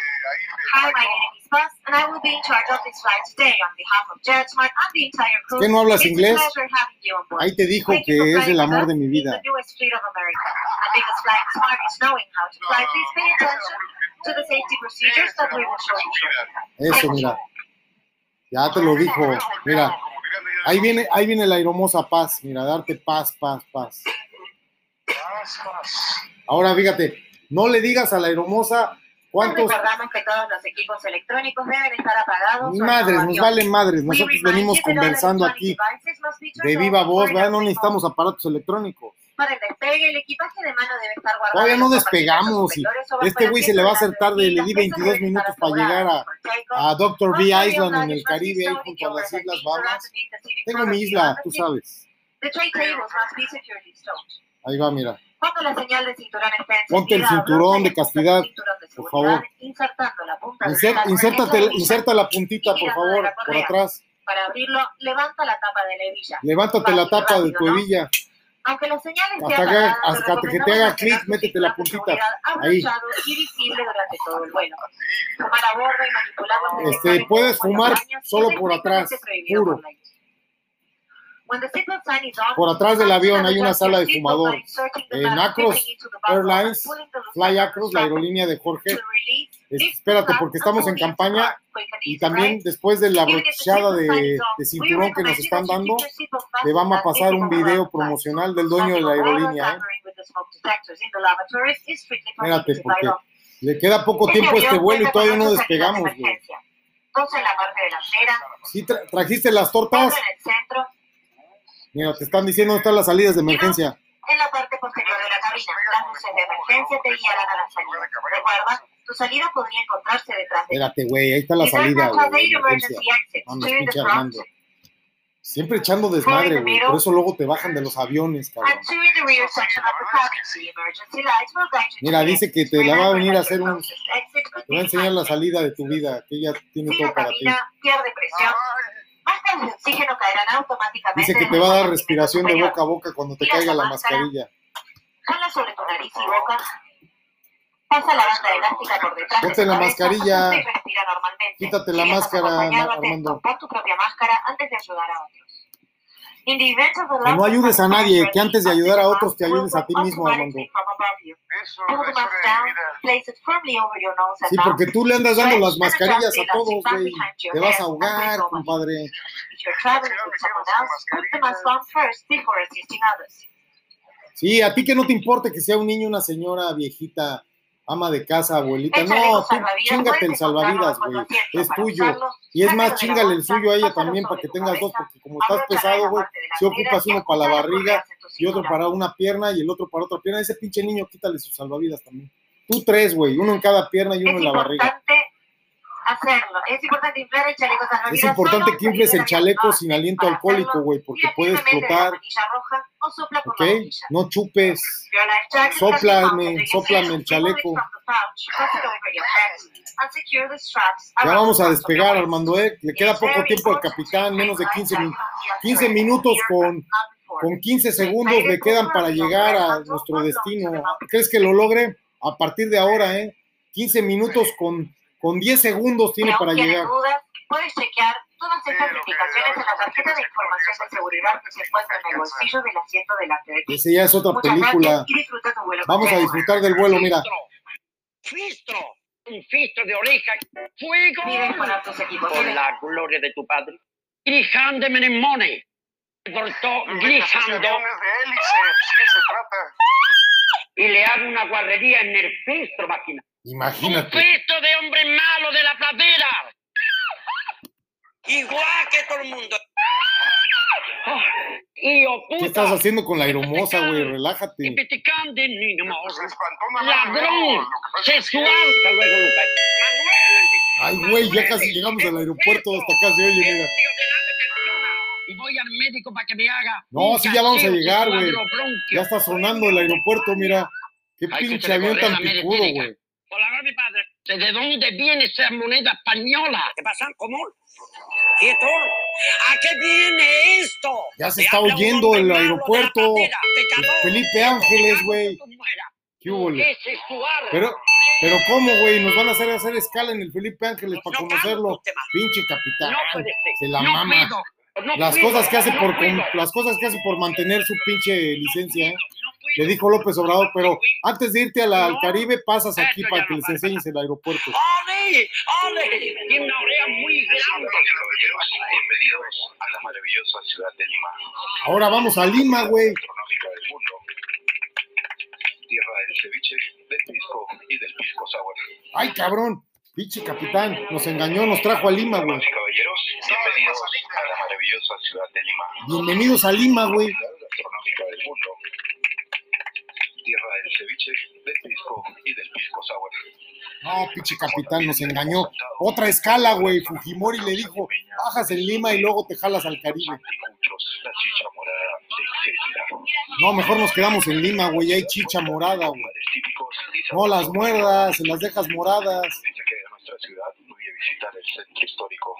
Hi, my name is Buzz, and I will be in charge of this flight today on behalf of JetSmart and the entire crew. ¿Qué no hablas It's inglés? Ahí te dijo Thank que es el amor de mi vida. the newest fleet of America. And because flying smart is knowing how to fly, please Eso, mira. Ya te lo dijo. Mira, ahí viene, ahí viene la aeromosa paz. Mira, darte paz, paz, paz. Ahora, fíjate, no le digas a la aeromosa cuántos. Recordamos que todos los equipos electrónicos deben estar apagados. Madres, nos vale madres. Nosotros venimos conversando aquí de viva voz, ¿verdad? No necesitamos aparatos electrónicos. Para el despegue, el equipaje de mano debe estar guardado. Todavía no despegamos este güey se le va a hacer tarde. Le di y las 22 piezas deben minutos para llegar a, a Dr. B Island en el Caribe, ahí junto a las Islas Bahamas. Tengo mi isla, tú sabes. Ahí va, mira. Cuando la señal de cinturón esté Ponte el cinturón de castidad, por favor. Insertando la punta inserta la puntita, por favor, por atrás. Para abrirlo, levanta la tapa de la hebilla. Levántate la tapa de tu hebilla. Aunque la señal esté Hasta que, apagada, te hasta que te haga clic, métete la puntita. Ahí. y visible durante todo el vuelo. Fumar a bordo y manipular los Este, puedes fumar solo por atrás, puro. por atrás del avión hay una sala de fumador. En Acros Airlines, Fly Acros, la aerolínea de Jorge. To release Es- this espérate, porque estamos en campaña and y también después de la brochada de, de cinturón que nos están dando, fastened vamos a pasar un video promocional del dueño de la aerolínea. ¿eh? Espérate, by porque le queda poco Este tiempo este vuelo y todavía no despegamos, güey. ¿Sí tra- trajiste las tortas? Mira, te están diciendo dónde están las salidas de emergencia. En la parte posterior de la cabina. Las luces de emergencia te guiarán a la salida. Recuerda, tu salida podría encontrarse detrás de ti. Espérate, güey, ahí está la salida, Armando. Siempre echando desmadre, güey. Por eso luego te bajan de los aviones, cabrón. Mira, dice que te la va a venir a hacer un... Te va a enseñar la salida de tu vida, que ella tiene todo para ti. pierde presión, máscaras de oxígeno caerán automáticamente. Dice que te va a dar respiración de boca a boca cuando te Tira caiga la máscara. mascarilla. Jala sobre tu nariz y boca. Pasa la banda elástica por detrás. de Ponte la cabeza, mascarilla. respira normalmente. Quítate la viajas máscara, Armando. Pon tu propia máscara antes de ayudar a otros. In the event of a Que no ayudes a nadie, que antes de ayudar a otros te ayudes a ti mismo, Armando. Sí, porque tú le andas dando las mascarillas a todos, güey. Te vas a ahogar, compadre. Sí, a ti que no te importe que sea un niño, una señora viejita, ama de casa, abuelita. No, tú chingate el salvavidas, güey. Es tuyo. Y es más, chingale el suyo a ella también para que tengas dos, porque como estás pesado, güey, si ocupas uno para la barriga y otro para una pierna y el otro para otra pierna. Ese pinche niño, quítale sus salvavidas también. Tú tres, güey, uno en cada pierna y uno en la barriga. importante hacerlo. Es importante inflar el chaleco Es importante que infles el chaleco sin aliento alcohólico, güey, porque puede explotar, roja o sopla por ¿ok? la boquilla. No chupes. Been sóplame el chaleco. Ya vamos a despegar. Armando, ¿eh? Le queda poco tiempo al capitán, menos de 15 minutos. 15 minutos con, con 15 segundos le quedan para llegar a nuestro destino. ¿Crees que lo logre? A partir de ahora, ¿eh? 15 minutos con, con 10 segundos tiene Si para llegar. dudas, puedes chequear todas estas indicaciones en la tarjeta de información de seguridad que se encuentra en el bolsillo del asiento delante de ti. Ese ya es otra Muchas película. Vamos a disfrutar del vuelo, mira. Fistro, un fistro de oreja. ¡Fuego! Tus equipos. Por la gloria de tu padre. Grijande Menemone. Cortó grijando. de hélice, ¿qué se trata? Y le hago una guarrería en el fistro, máquina. Un Imagínate. fistro de hombre malo de la pradera. Igual que todo el mundo. Oh, puta. ¿Qué estás haciendo con la aeromosa, güey? Relájate. Piticande, niño Ladrón. Sexual. Ay, güey, ya casi llegamos al aeropuerto. Hasta acá se oye, mira. Y voy al médico para que me haga. No, un sí, ya vamos a llegar, güey. Ya está sonando el aeropuerto, mira. Qué pinche avión tan picudo, güey. Por la mi padre. ¿De dónde viene esa moneda española? ¿Qué pasa? ¿Cómo? ¿Quieto? ¿A qué viene esto? Ya se está oyendo el aeropuerto. Felipe Ángeles, güey. ¿Qué hubo. Pero, pero ¿cómo, güey? Nos van a hacer hacer escala en el Felipe Ángeles Pues para conocerlo. Pinche capitán. No puede ser. Se la No mama. Las puedo. cosas que hace No por las cosas que hace por mantener su pinche licencia, ¿eh? Le dijo López Obrador, pero antes de irte la- al Caribe pasas aquí para que les enseñes el aeropuerto. ¡Ale! ¡Ale! Tiene una oreja muy grande. Bienvenidos a la maravillosa ciudad de Lima, Ahora vamos a Lima, güey. gastronómica del mundo. Tierra del ceviche, del pisco y del pisco sour. Ay, cabrón. Pinche capitán, nos engañó, nos trajo a Lima, güey. Caballeros, bienvenidos a la maravillosa ciudad de Lima, Bienvenidos a Lima, güey. gastronómica del mundo. Tierra del ceviche, del pisco y del pisco sour. No, pinche capitán, nos engañó. Otra escala, güey. Fujimori le dijo, bajas en Lima y luego te jalas al Caribe. Muchos, la chicha morada, etc. No, mejor nos quedamos en Lima, güey. Hay chicha morada, güey. No las muerdas, se las dejas moradas. Desde que nuestra ciudad voy a visitar el centro histórico,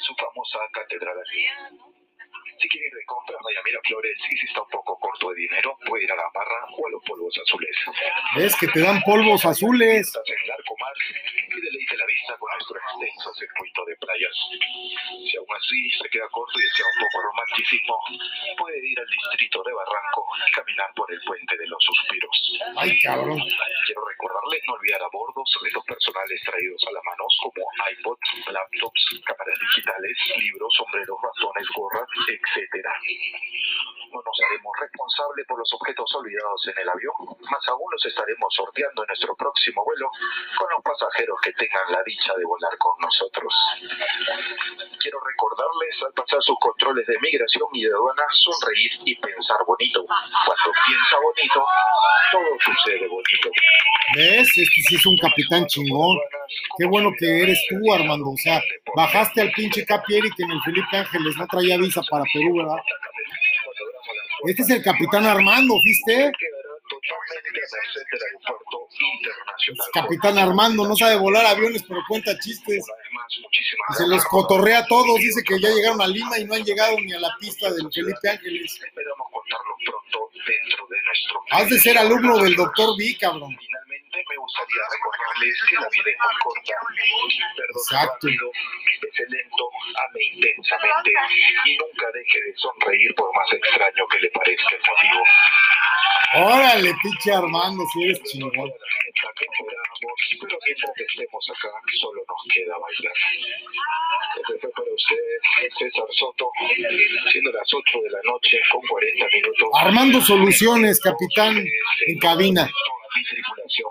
su famosa catedral. Si quiere ir de compras, vaya a Miraflores y si está un poco corto de dinero, puede ir a la barra o a los polvos azules. Ves que te dan polvos azules. Estás en Larcomar y deleite la vista con nuestro extenso circuito de playas. Si aún así se queda corto y desea un poco romanticismo, puede ir al distrito de Barranco y caminar por el puente de los suspiros. Ay, cabrón. Quiero recordarle no olvidar a bordo objetos personales traídos a la mano como iPods, laptops, cámaras digitales, libros, sombreros, bastones, gorras, etc. No nos haremos responsables por los objetos olvidados en el avión, más aún los estaremos sorteando en nuestro próximo vuelo con los pasajeros que tengan la dicha de volar con nosotros. Quiero recordarles al pasar sus controles de migración y de aduana sonreír y pensar bonito. Cuando piensa bonito, todo sucede bonito. ¿Ves? Este sí es un capitán chingón. Qué bueno que eres tú, Armando. O sea, bajaste al pinche Capieri que en el Felipe Ángeles no traía visa para Perú, ¿verdad? Este es el capitán Armando, ¿viste? Capitán Armando no sabe volar aviones, pero cuenta chistes. Y se los cotorrea a todos. Dice que ya llegaron a Lima y no han llegado ni a la pista del Felipe Ángeles. Has de ser alumno del doctor B, cabrón. Gustaría recordarles que la vida es muy corta. Rápido, lento, ame intensamente y nunca deje de sonreír por más extraño que le parezca el motivo. Órale, pinche Armando, si eres chingón. Fiesta que fuéramos, pero mientras estemos acá solo nos queda bailar. Este fue para usted, César Soto, siendo las 8 de la noche con 40 minutos. Armando Soluciones, capitán en cabina mi tripulación,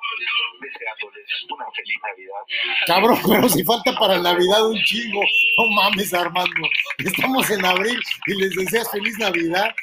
deseándoles una feliz Navidad. Cabrón, pero si falta para Navidad un chingo, no mames Armando, estamos en abril y les deseas feliz Navidad.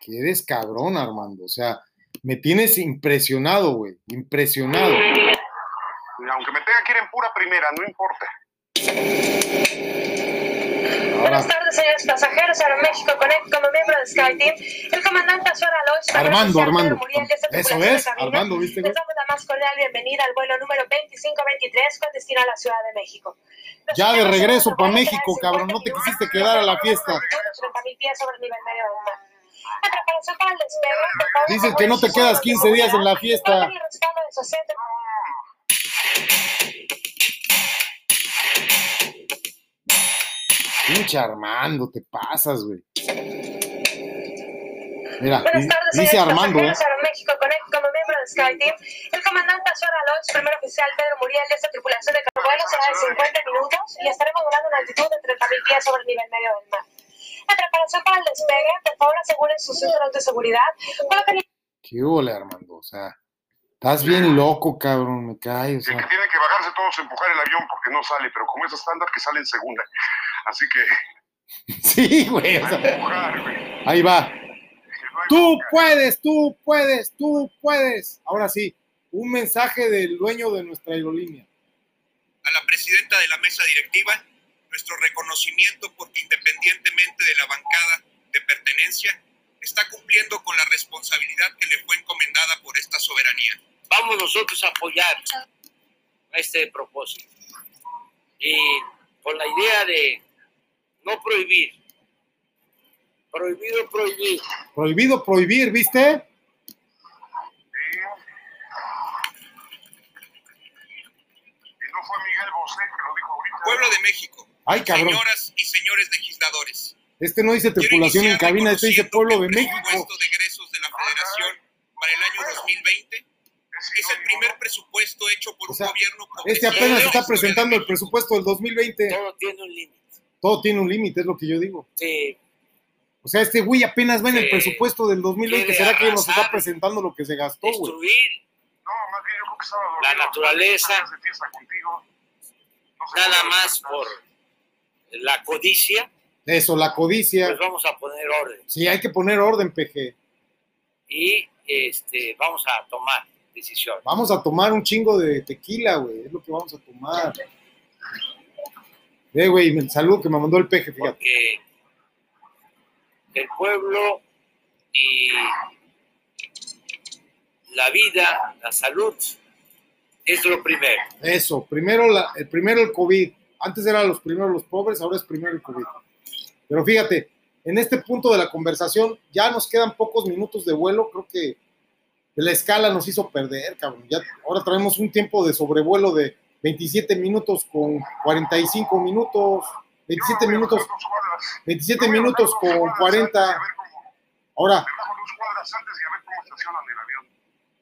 Que eres cabrón, Armando. O sea, me tienes impresionado, güey. Impresionado. Y aunque me tenga que ir en pura primera, no importa. Ahora, Buenas tardes, señores pasajeros. Aeroméxico Connect como miembro de SkyTeam. El comandante Azuara Lois. Armando, Armando. Muriel, Eso es. Armando, ¿viste? Les damos la más cordial bienvenida al vuelo número 2523 con destino a la Ciudad de México. ya de regreso para México, cabrón. No te quisiste quedar a la fiesta. 30.000 pies sobre el nivel medio del mar. Dices que no te quedas 15 días en la fiesta. Pinche Armando, te pasas, güey. Mira, Buenas tardes, dice Armando, ¿eh? Connect como miembro de SkyTeam. El comandante Azuara Lois, primer oficial Pedro Muriel de esta tripulación de vuelo será de 50 minutos y estaremos volando una altitud de 30.000 pies sobre el nivel medio del mar. En preparación para el despegue, por favor aseguren sus cinturones de seguridad. Coloquen ¿Qué ole, Armando? O sea, estás bien loco, cabrón, me cae, o El que sea. tiene que bajarse todos a empujar el avión porque no sale, pero como es estándar que sale en segunda. Así que (laughs) Sí, güey. o sea, empujar, güey. ahí va. Tú puedes, tú puedes, tú puedes. Ahora sí, un mensaje del dueño de nuestra aerolínea. a la presidenta de la mesa directiva nuestro reconocimiento porque independientemente de la bancada de pertenencia, está cumpliendo con la responsabilidad que le fue encomendada por esta soberanía. Vamos nosotros a apoyar a este propósito. Y con la idea de no prohibir. Prohibido prohibir. Prohibido prohibir, ¿viste? Y no fue Miguel Bosé que lo dijo ahorita. Pueblo de México, Ay, cabrón. señoras y señores legisladores, Este no dice tripulación en cabina, este dice pueblo de México. presupuesto de egresos de la Federación para el año 2020 es el primer presupuesto hecho por O un sea, gobierno Este apenas está presentando el presupuesto del 2020. Todo tiene un límite. Todo tiene un límite, es lo que yo digo. Sí. O sea, este güey apenas va en el Sí. presupuesto del 2020. Quiere ¿Será que nos está presentando lo que se gastó, güey? Destruir No, más bien yo creo que estaba la naturaleza, nada más por la codicia, Eso, la codicia. pues vamos a poner orden. Sí, hay que poner orden, PG. Y este, vamos a tomar decisiones. Vamos a tomar un chingo de tequila, güey. Es lo que vamos a tomar. Eh, güey, el saludo que me mandó el PG, fíjate. Porque el pueblo y la vida, la salud, es lo primero. Eso, primero, la, el primero el COVID. Antes eran los primeros los pobres, ahora es primero el COVID. Pero fíjate, en este punto de la conversación ya nos quedan pocos minutos de vuelo. Creo que la escala nos hizo perder, cabrón. Ya, ahora traemos un tiempo de sobrevuelo de 27 minutos con 45 minutos. 27 minutos, 27 minutos con 40. Ahora,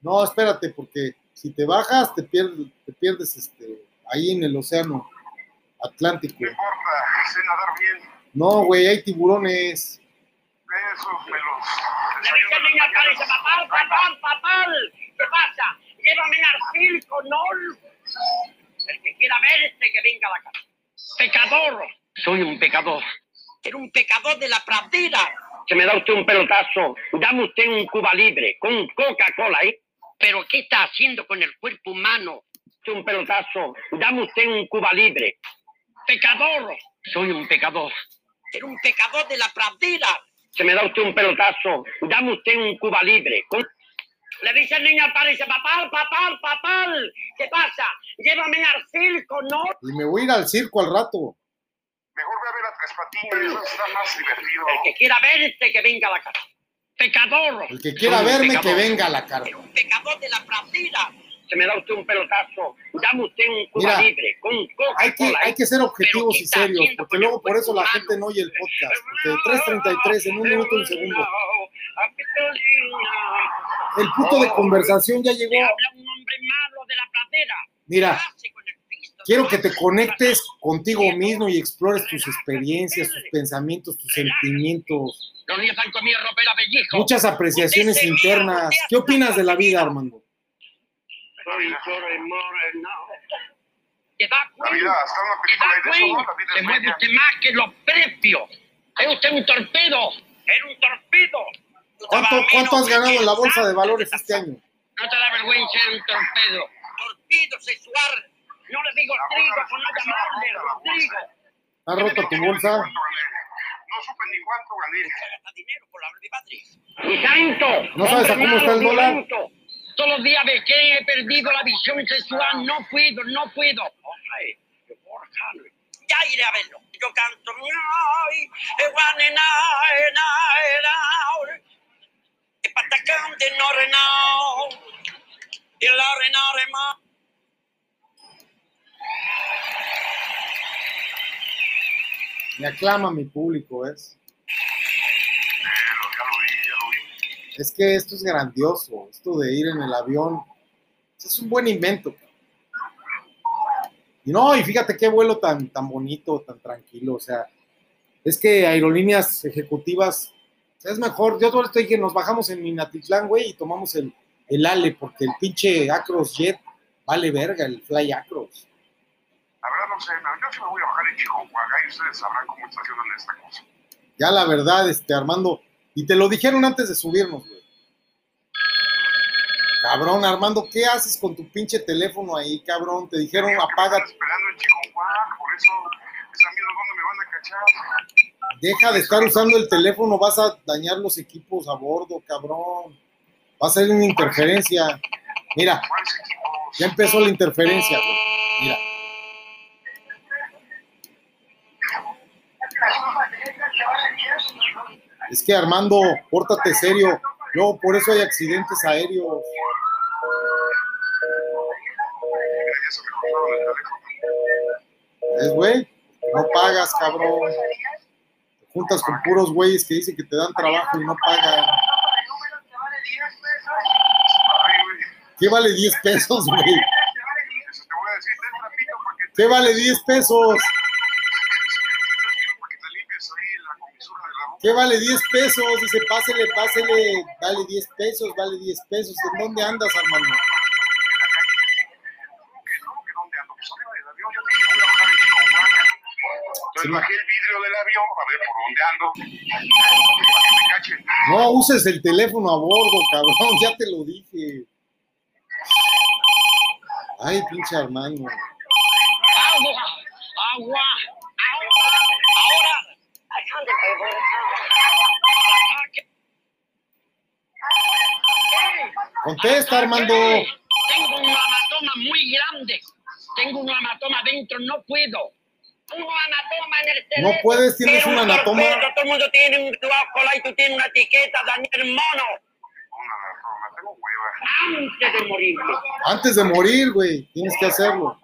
no, espérate, porque si te bajas, te pierdes, te pierdes este, ahí en el océano Atlántico. No importa, sé nadar bien. No, güey, hay tiburones. Eso me los Le dice desayuno el en las niño al padre, mañanas. dice, papá, papá, papá, ¿qué pasa? Llévame al circo, no. El que quiera verte, que venga a la casa. Pecador. Soy un pecador. Era un pecador de la pradera. Se me da usted un pelotazo. Dame usted un Cuba libre con Coca-Cola, ¿eh? ¿Pero qué está haciendo con el cuerpo humano? Un pelotazo. Dame usted un Cuba libre. Pecador. Soy un pecador. Era un pecador de la pradera. Se me da usted un pelotazo. Dame usted un Cuba libre. con- Le dice el niño al padre, dice, papá, papá, papá, ¿qué pasa? Llévame al circo, ¿no? Y me voy a ir al circo al rato. Mejor ve a ver a Tres Patines, eso está más divertido. El que quiera verte, que venga a la casa. Pecador. El que quiera Soy verme, que venga a la cara. Un pecador de la pradera. Se me da usted un pelotazo. Dame usted un Cuba Mira, libre con Hay que, hay que ser objetivos ¿qué y serios, porque luego por eso la gente no oye el podcast. Porque de 3.33 en un minuto y un segundo. El punto de conversación ya llegó. Mira, quiero que te conectes contigo mismo y explores tus experiencias, tus pensamientos, tus sentimientos, muchas apreciaciones internas. ¿Qué opinas de la vida, Armando? ¿Te da La vida, hasta una ¿Te da película de eso, ¿no? cuenta? La vida Se mueve usted más que los precios. Es usted un torpedo. Era un torpedo. ¿Cuánto, cuánto has ganado en la bolsa de valores este año? No te da vergüenza un torpedo. Torpedo sexual. No le digo trigo por no llamarle Rodrigo. ¿Has roto tu bolsa? No supe ni cuánto gané. Dinero por la de patria. ¡Mi santo! ¿No sabes a cómo está el dólar? Todos los días ve que he perdido la visión sexual. No puedo, no puedo. Ya iré a verlo. Yo canto. Me aclama mi público, ¿ves? Es que esto es grandioso, esto de ir en el avión, es un buen invento. Y no, y fíjate qué vuelo tan, tan bonito, tan tranquilo, o sea, es que aerolíneas ejecutivas, es mejor, yo todo estoy que nos bajamos en Minatitlán, güey, y tomamos el, el ALE, porque el pinche Acros Jet vale verga, el Fly Acros. La verdad no sé, yo sí me voy a bajar en Chihuahua y ustedes sabrán cómo estacionan esta cosa. Ya la verdad, este, Armando, y te lo dijeron antes de subirnos, güey. Cabrón, Armando, ¿qué haces con tu pinche teléfono ahí, cabrón? Te dijeron, apaga, Esperando Chihuahua, por eso están viendo dónde me van a cachar. deja de estar usando el teléfono, vas a dañar los equipos a bordo, cabrón. Va a ser una interferencia. Mira, ya empezó la interferencia, güey. Mira. Es que Armando, pórtate serio. Luego por eso hay accidentes aéreos. Es güey, no pagas, cabrón. Te juntas con puros güeyes que dicen que te dan trabajo y no pagan. ¿Qué vale 10 pesos, güey? ¿Qué vale 10 pesos? ¿Qué vale 10 pesos? Dice, pásele, pásele, vale 10 pesos, vale 10 pesos. ¿En dónde andas, Armando? Entonces bajé el vidrio del avión para ver por dónde ando. Para que me cachen. No uses el teléfono a bordo, cabrón, (laughs) ya te lo dije. Ay, pinche Armando. Agua, agua, agua. Ahora. Contesta, Armando. Tengo un hematoma muy grande. Tengo un hematoma dentro, no puedo. Un hematoma en el cerebro. No puedes, tienes un anatoma. torpedo, Todo el mundo tiene un guácola y tú tienes una etiqueta, Daniel Mono. Antes de morir. Antes de morir, güey, tienes que hacerlo.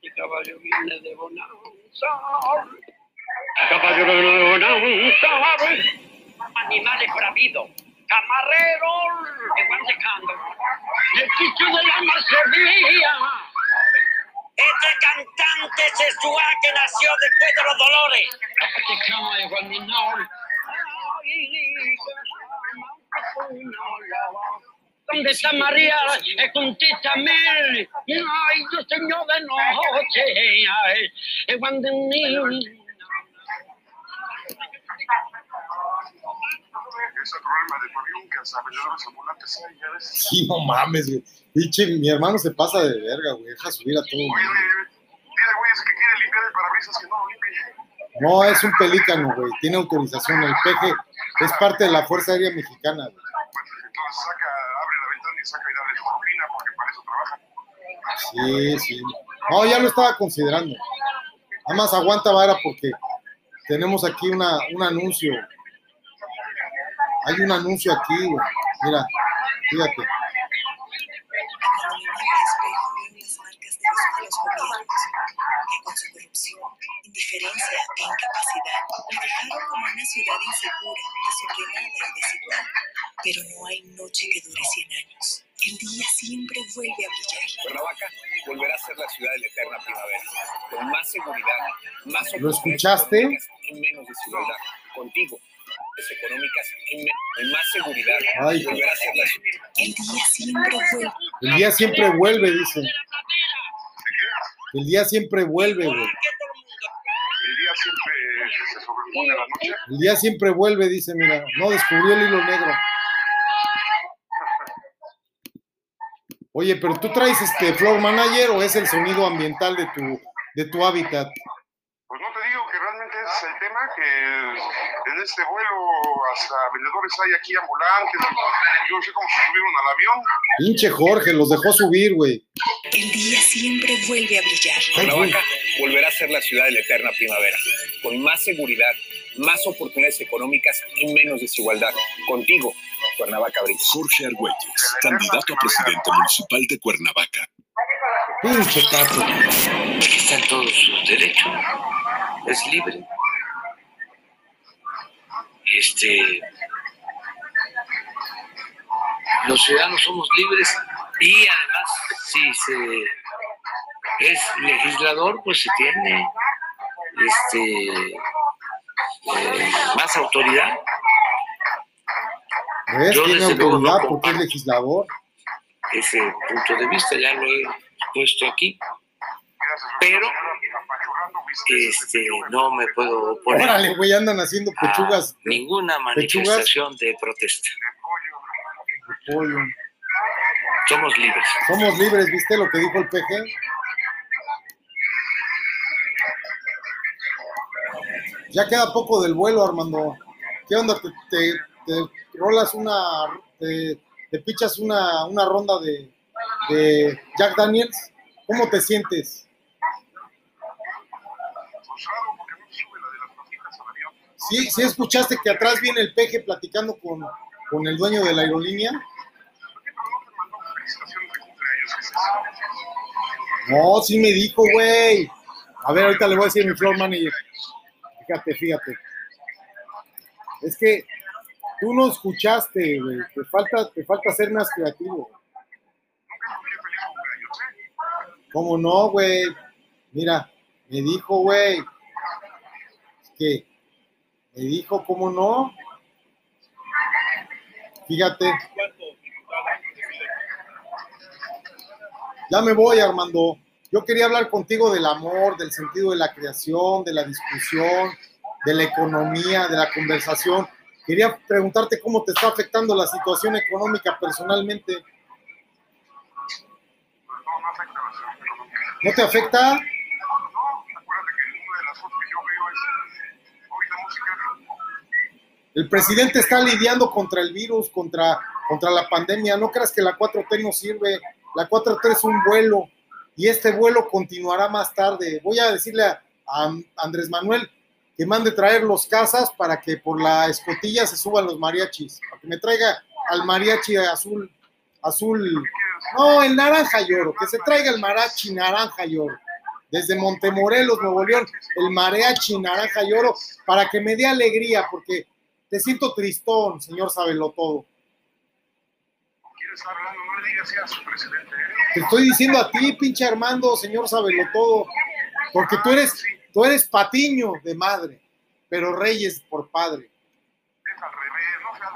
Y caballo viene de bonanza. Caballo viene de bonanza. Animales bravidos. Camareros de Guantecando. El chicho de la Marcevilla. Este cantante sexual que nació después de los dolores. Este cama de Guaminol. ¿Dónde está María? Eh, Contéstame. Ay, yo señor de noche. Ay, eh, cuando ni- Ese problema de avión que hasta vendedores ambulantes hay, ya ves. Sí, no mames, güey. Pinche, mi hermano se pasa de verga, güey. Deja subir a todo. Oye, dile, güey, ese que quiere limpiar el parabrisas que no limpie. No, es un pelícano, güey. Tiene autorización. El peje es parte de la Fuerza Aérea Mexicana, güey. Entonces saca, saca y dale turbina porque para eso trabaja. Sí, sí. No, ya lo estaba considerando. Nada más aguanta, vara, porque tenemos aquí una, un anuncio. Hay un anuncio aquí, güey. Mira, fíjate. Que con su corrupción, indiferencia e incapacidad la dejaron como una ciudad insegura, desordenada y desigual. Pero no hay noche que dure 100 años. El día siempre vuelve a brillar. Cuernavaca volverá a ser la ciudad de la eterna primavera, con más seguridad, más ¿Lo oportunidades escuchaste? y menos desigualdad. Contigo, económicas y más seguridad, Ay. volverá a ser la ciudad. El día siempre vuelve. El día siempre vuelve, dice. El día siempre vuelve, güey. El día siempre se sobrepone la noche. El día siempre vuelve, dice, mira. No, descubrió el hilo negro. Oye, pero tú traes este floor manager o es el sonido ambiental de tu, de tu hábitat? Es el tema, que en este vuelo hasta vendedores hay aquí ambulantes, yo no sé cómo se subieron al avión. Pinche Jorge, los dejó subir, güey. El día siempre vuelve a brillar. Cuernavaca volverá a ser la ciudad de la eterna primavera, con más seguridad, más oportunidades económicas y menos desigualdad. Contigo, Cuernavaca brilla. Jorge Argüelles, candidato a presidente municipal de Cuernavaca. Pinche taco. Está en todos sus derechos. Es libre. Este. Los ciudadanos somos libres y además, si se es legislador, pues se tiene este eh, más autoridad. ¿Ves? Yo, Tiene luego, no autoridad porque es legislador. ese punto de vista, ya lo he puesto aquí, pero este, no me puedo oponer Órale, güey, andan haciendo pechugas. ninguna pechugas. manifestación de protesta. Somos libres. Somos libres, ¿viste lo que dijo el PG? Ya queda poco del vuelo, Armando. ¿Qué onda? ¿Te, te, te rolas una, te, te pichas una, una ronda de, de Jack Daniels? ¿Cómo te sientes? Sí, sí escuchaste que atrás viene el peje platicando con, con el dueño de la aerolínea. No, sí me dijo, güey. A ver, ahorita le voy a decir a mi floor manager. Fíjate, fíjate. Es que tú no escuchaste, güey. Te falta, te falta ser más creativo. ¿Cómo no, güey? Mira, me dijo, güey. Que me dijo, ¿cómo no? Fíjate. Ya me voy, Armando. Yo quería hablar contigo del amor, del sentido de la creación, de la discusión, de la economía, de la conversación. Quería preguntarte cómo te está afectando la situación económica personalmente. ¿No te afecta? El presidente está lidiando contra el virus, contra, contra la pandemia. No creas que la 4T no sirve. La 4T es un vuelo y este vuelo continuará más tarde. Voy a decirle a, Andrés Manuel que mande traer los casas para que por la escotilla se suban los mariachis. Para que me traiga al mariachi azul, azul, no, el naranja y oro, que se traiga el mariachi naranja y oro. Desde Montemorelos, Nuevo León, el mariachi naranja y oro, para que me dé alegría, porque te siento tristón, señor Sabelo todo. ¿Quieres estar hablando? No le digas a su presidente. ¿eh? Te estoy diciendo a ti, pinche Armando, señor Sabelo todo, porque tú eres, tú eres patiño de madre, pero reyes por padre. Es al revés, no seas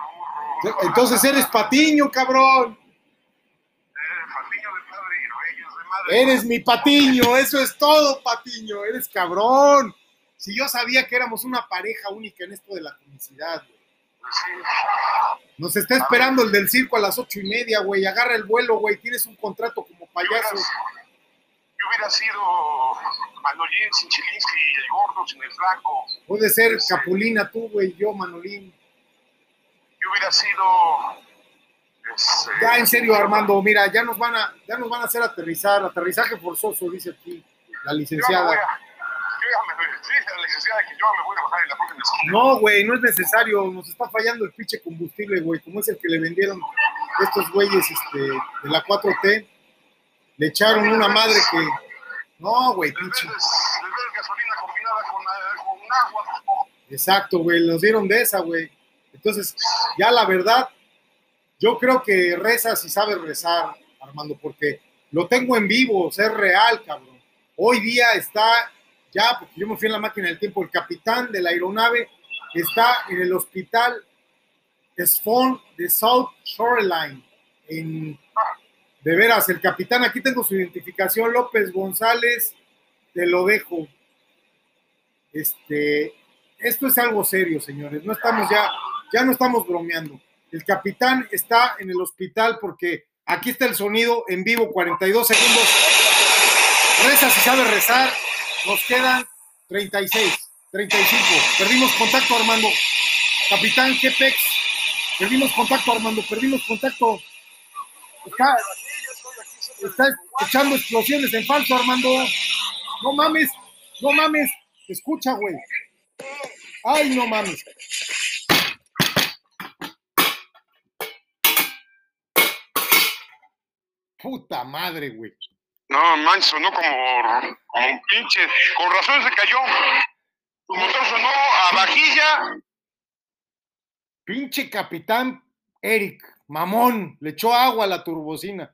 burro. Entonces eres patiño, cabrón. Eh, Patiño de padre y reyes de madre. Eres mi patiño, eso es todo, patiño. Eres cabrón. Si yo sabía que éramos una pareja única en esto de la comicidad, güey. Nos está esperando el del circo a las ocho y media, güey. Agarra el vuelo, güey. Tienes un contrato como payaso. Yo hubiera sido Manolín sin Chilinsky, el gordo sin el flaco. Puede ser Capulina tú, güey. Yo, Manolín. Yo hubiera sido. este, Ya, en serio, Armando. Mira, ya nos van a, ya nos van a hacer aterrizar. Aterrizaje forzoso, dice aquí la licenciada. voy a- yo ya me dice la licenciada que yo me voy a bajar en la próxima esquina. No, güey, no es necesario. Nos está fallando el pinche combustible, güey. Como es el que le vendieron estos güeyes este, de la 4T. Le echaron una madre que. No, güey, pinche. Gasolina combinada con, eh, con agua. Exacto, güey. Nos dieron de esa, güey. Entonces, ya la verdad, yo creo que rezas y sabes rezar, Armando, porque lo tengo en vivo, o sea, es real, cabrón. Hoy día está, ya, porque yo me fui en la máquina del tiempo, el capitán de la aeronave está en el hospital Swan de South Shoreline, en, de veras, el capitán, aquí tengo su identificación, López González, te lo dejo. Este, esto es algo serio, señores. No estamos ya, ya no estamos bromeando. El capitán está en el hospital porque aquí está el sonido en vivo, 42 segundos. Reza si sabe rezar. Nos quedan 36, 35. Perdimos contacto, Armando. Capitán, qué pex. Perdimos contacto, Armando. Perdimos contacto. Está, está echando explosiones en falso, Armando. No mames, no mames. Escucha, güey. Ay, no mames. Puta madre, güey. No, man, sonó como, como un pinche. Con razón se cayó. Tu motor sonó a vajilla. Pinche capitán Eric, mamón, le echó agua a la turbocina.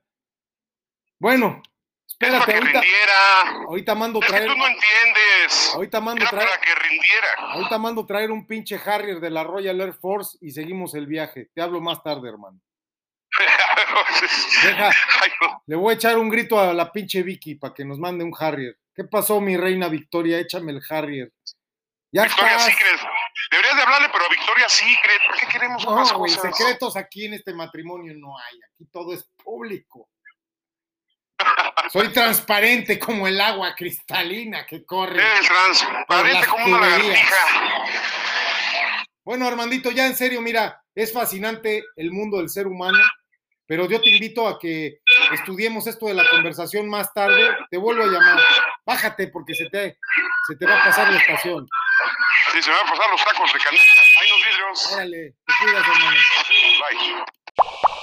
Bueno, espérate, que ahorita, rindiera. ahorita mando Es que traer. tú no entiendes. Ahorita mando Era traer. para que rindiera. Ahorita mando traer un pinche Harrier de la Royal Air Force y seguimos el viaje. Te hablo más tarde, hermano. Deja, (laughs) le voy a echar un grito a la pinche Vicky para que nos mande un Harrier. ¿Qué pasó, mi reina Victoria? Échame el Harrier. Ya Victoria estás. Secret. Deberías de hablarle, pero a Victoria Secret. ¿Por qué queremos más No, güey, cosas? secretos aquí en este matrimonio no hay. Aquí todo es público. (laughs) Soy transparente como el agua cristalina que corre. Eres transparente como una lagartija. Bueno, Armandito, ya en serio, mira, es fascinante el mundo del ser humano, pero yo te invito a que estudiemos esto de la conversación más tarde. Te vuelvo a llamar. Bájate porque se te, se te va a pasar la estación. Sí, se me van a pasar los tacos de canasta. Hay unos vidrios. Órale, te cuidas, hermano. Bye.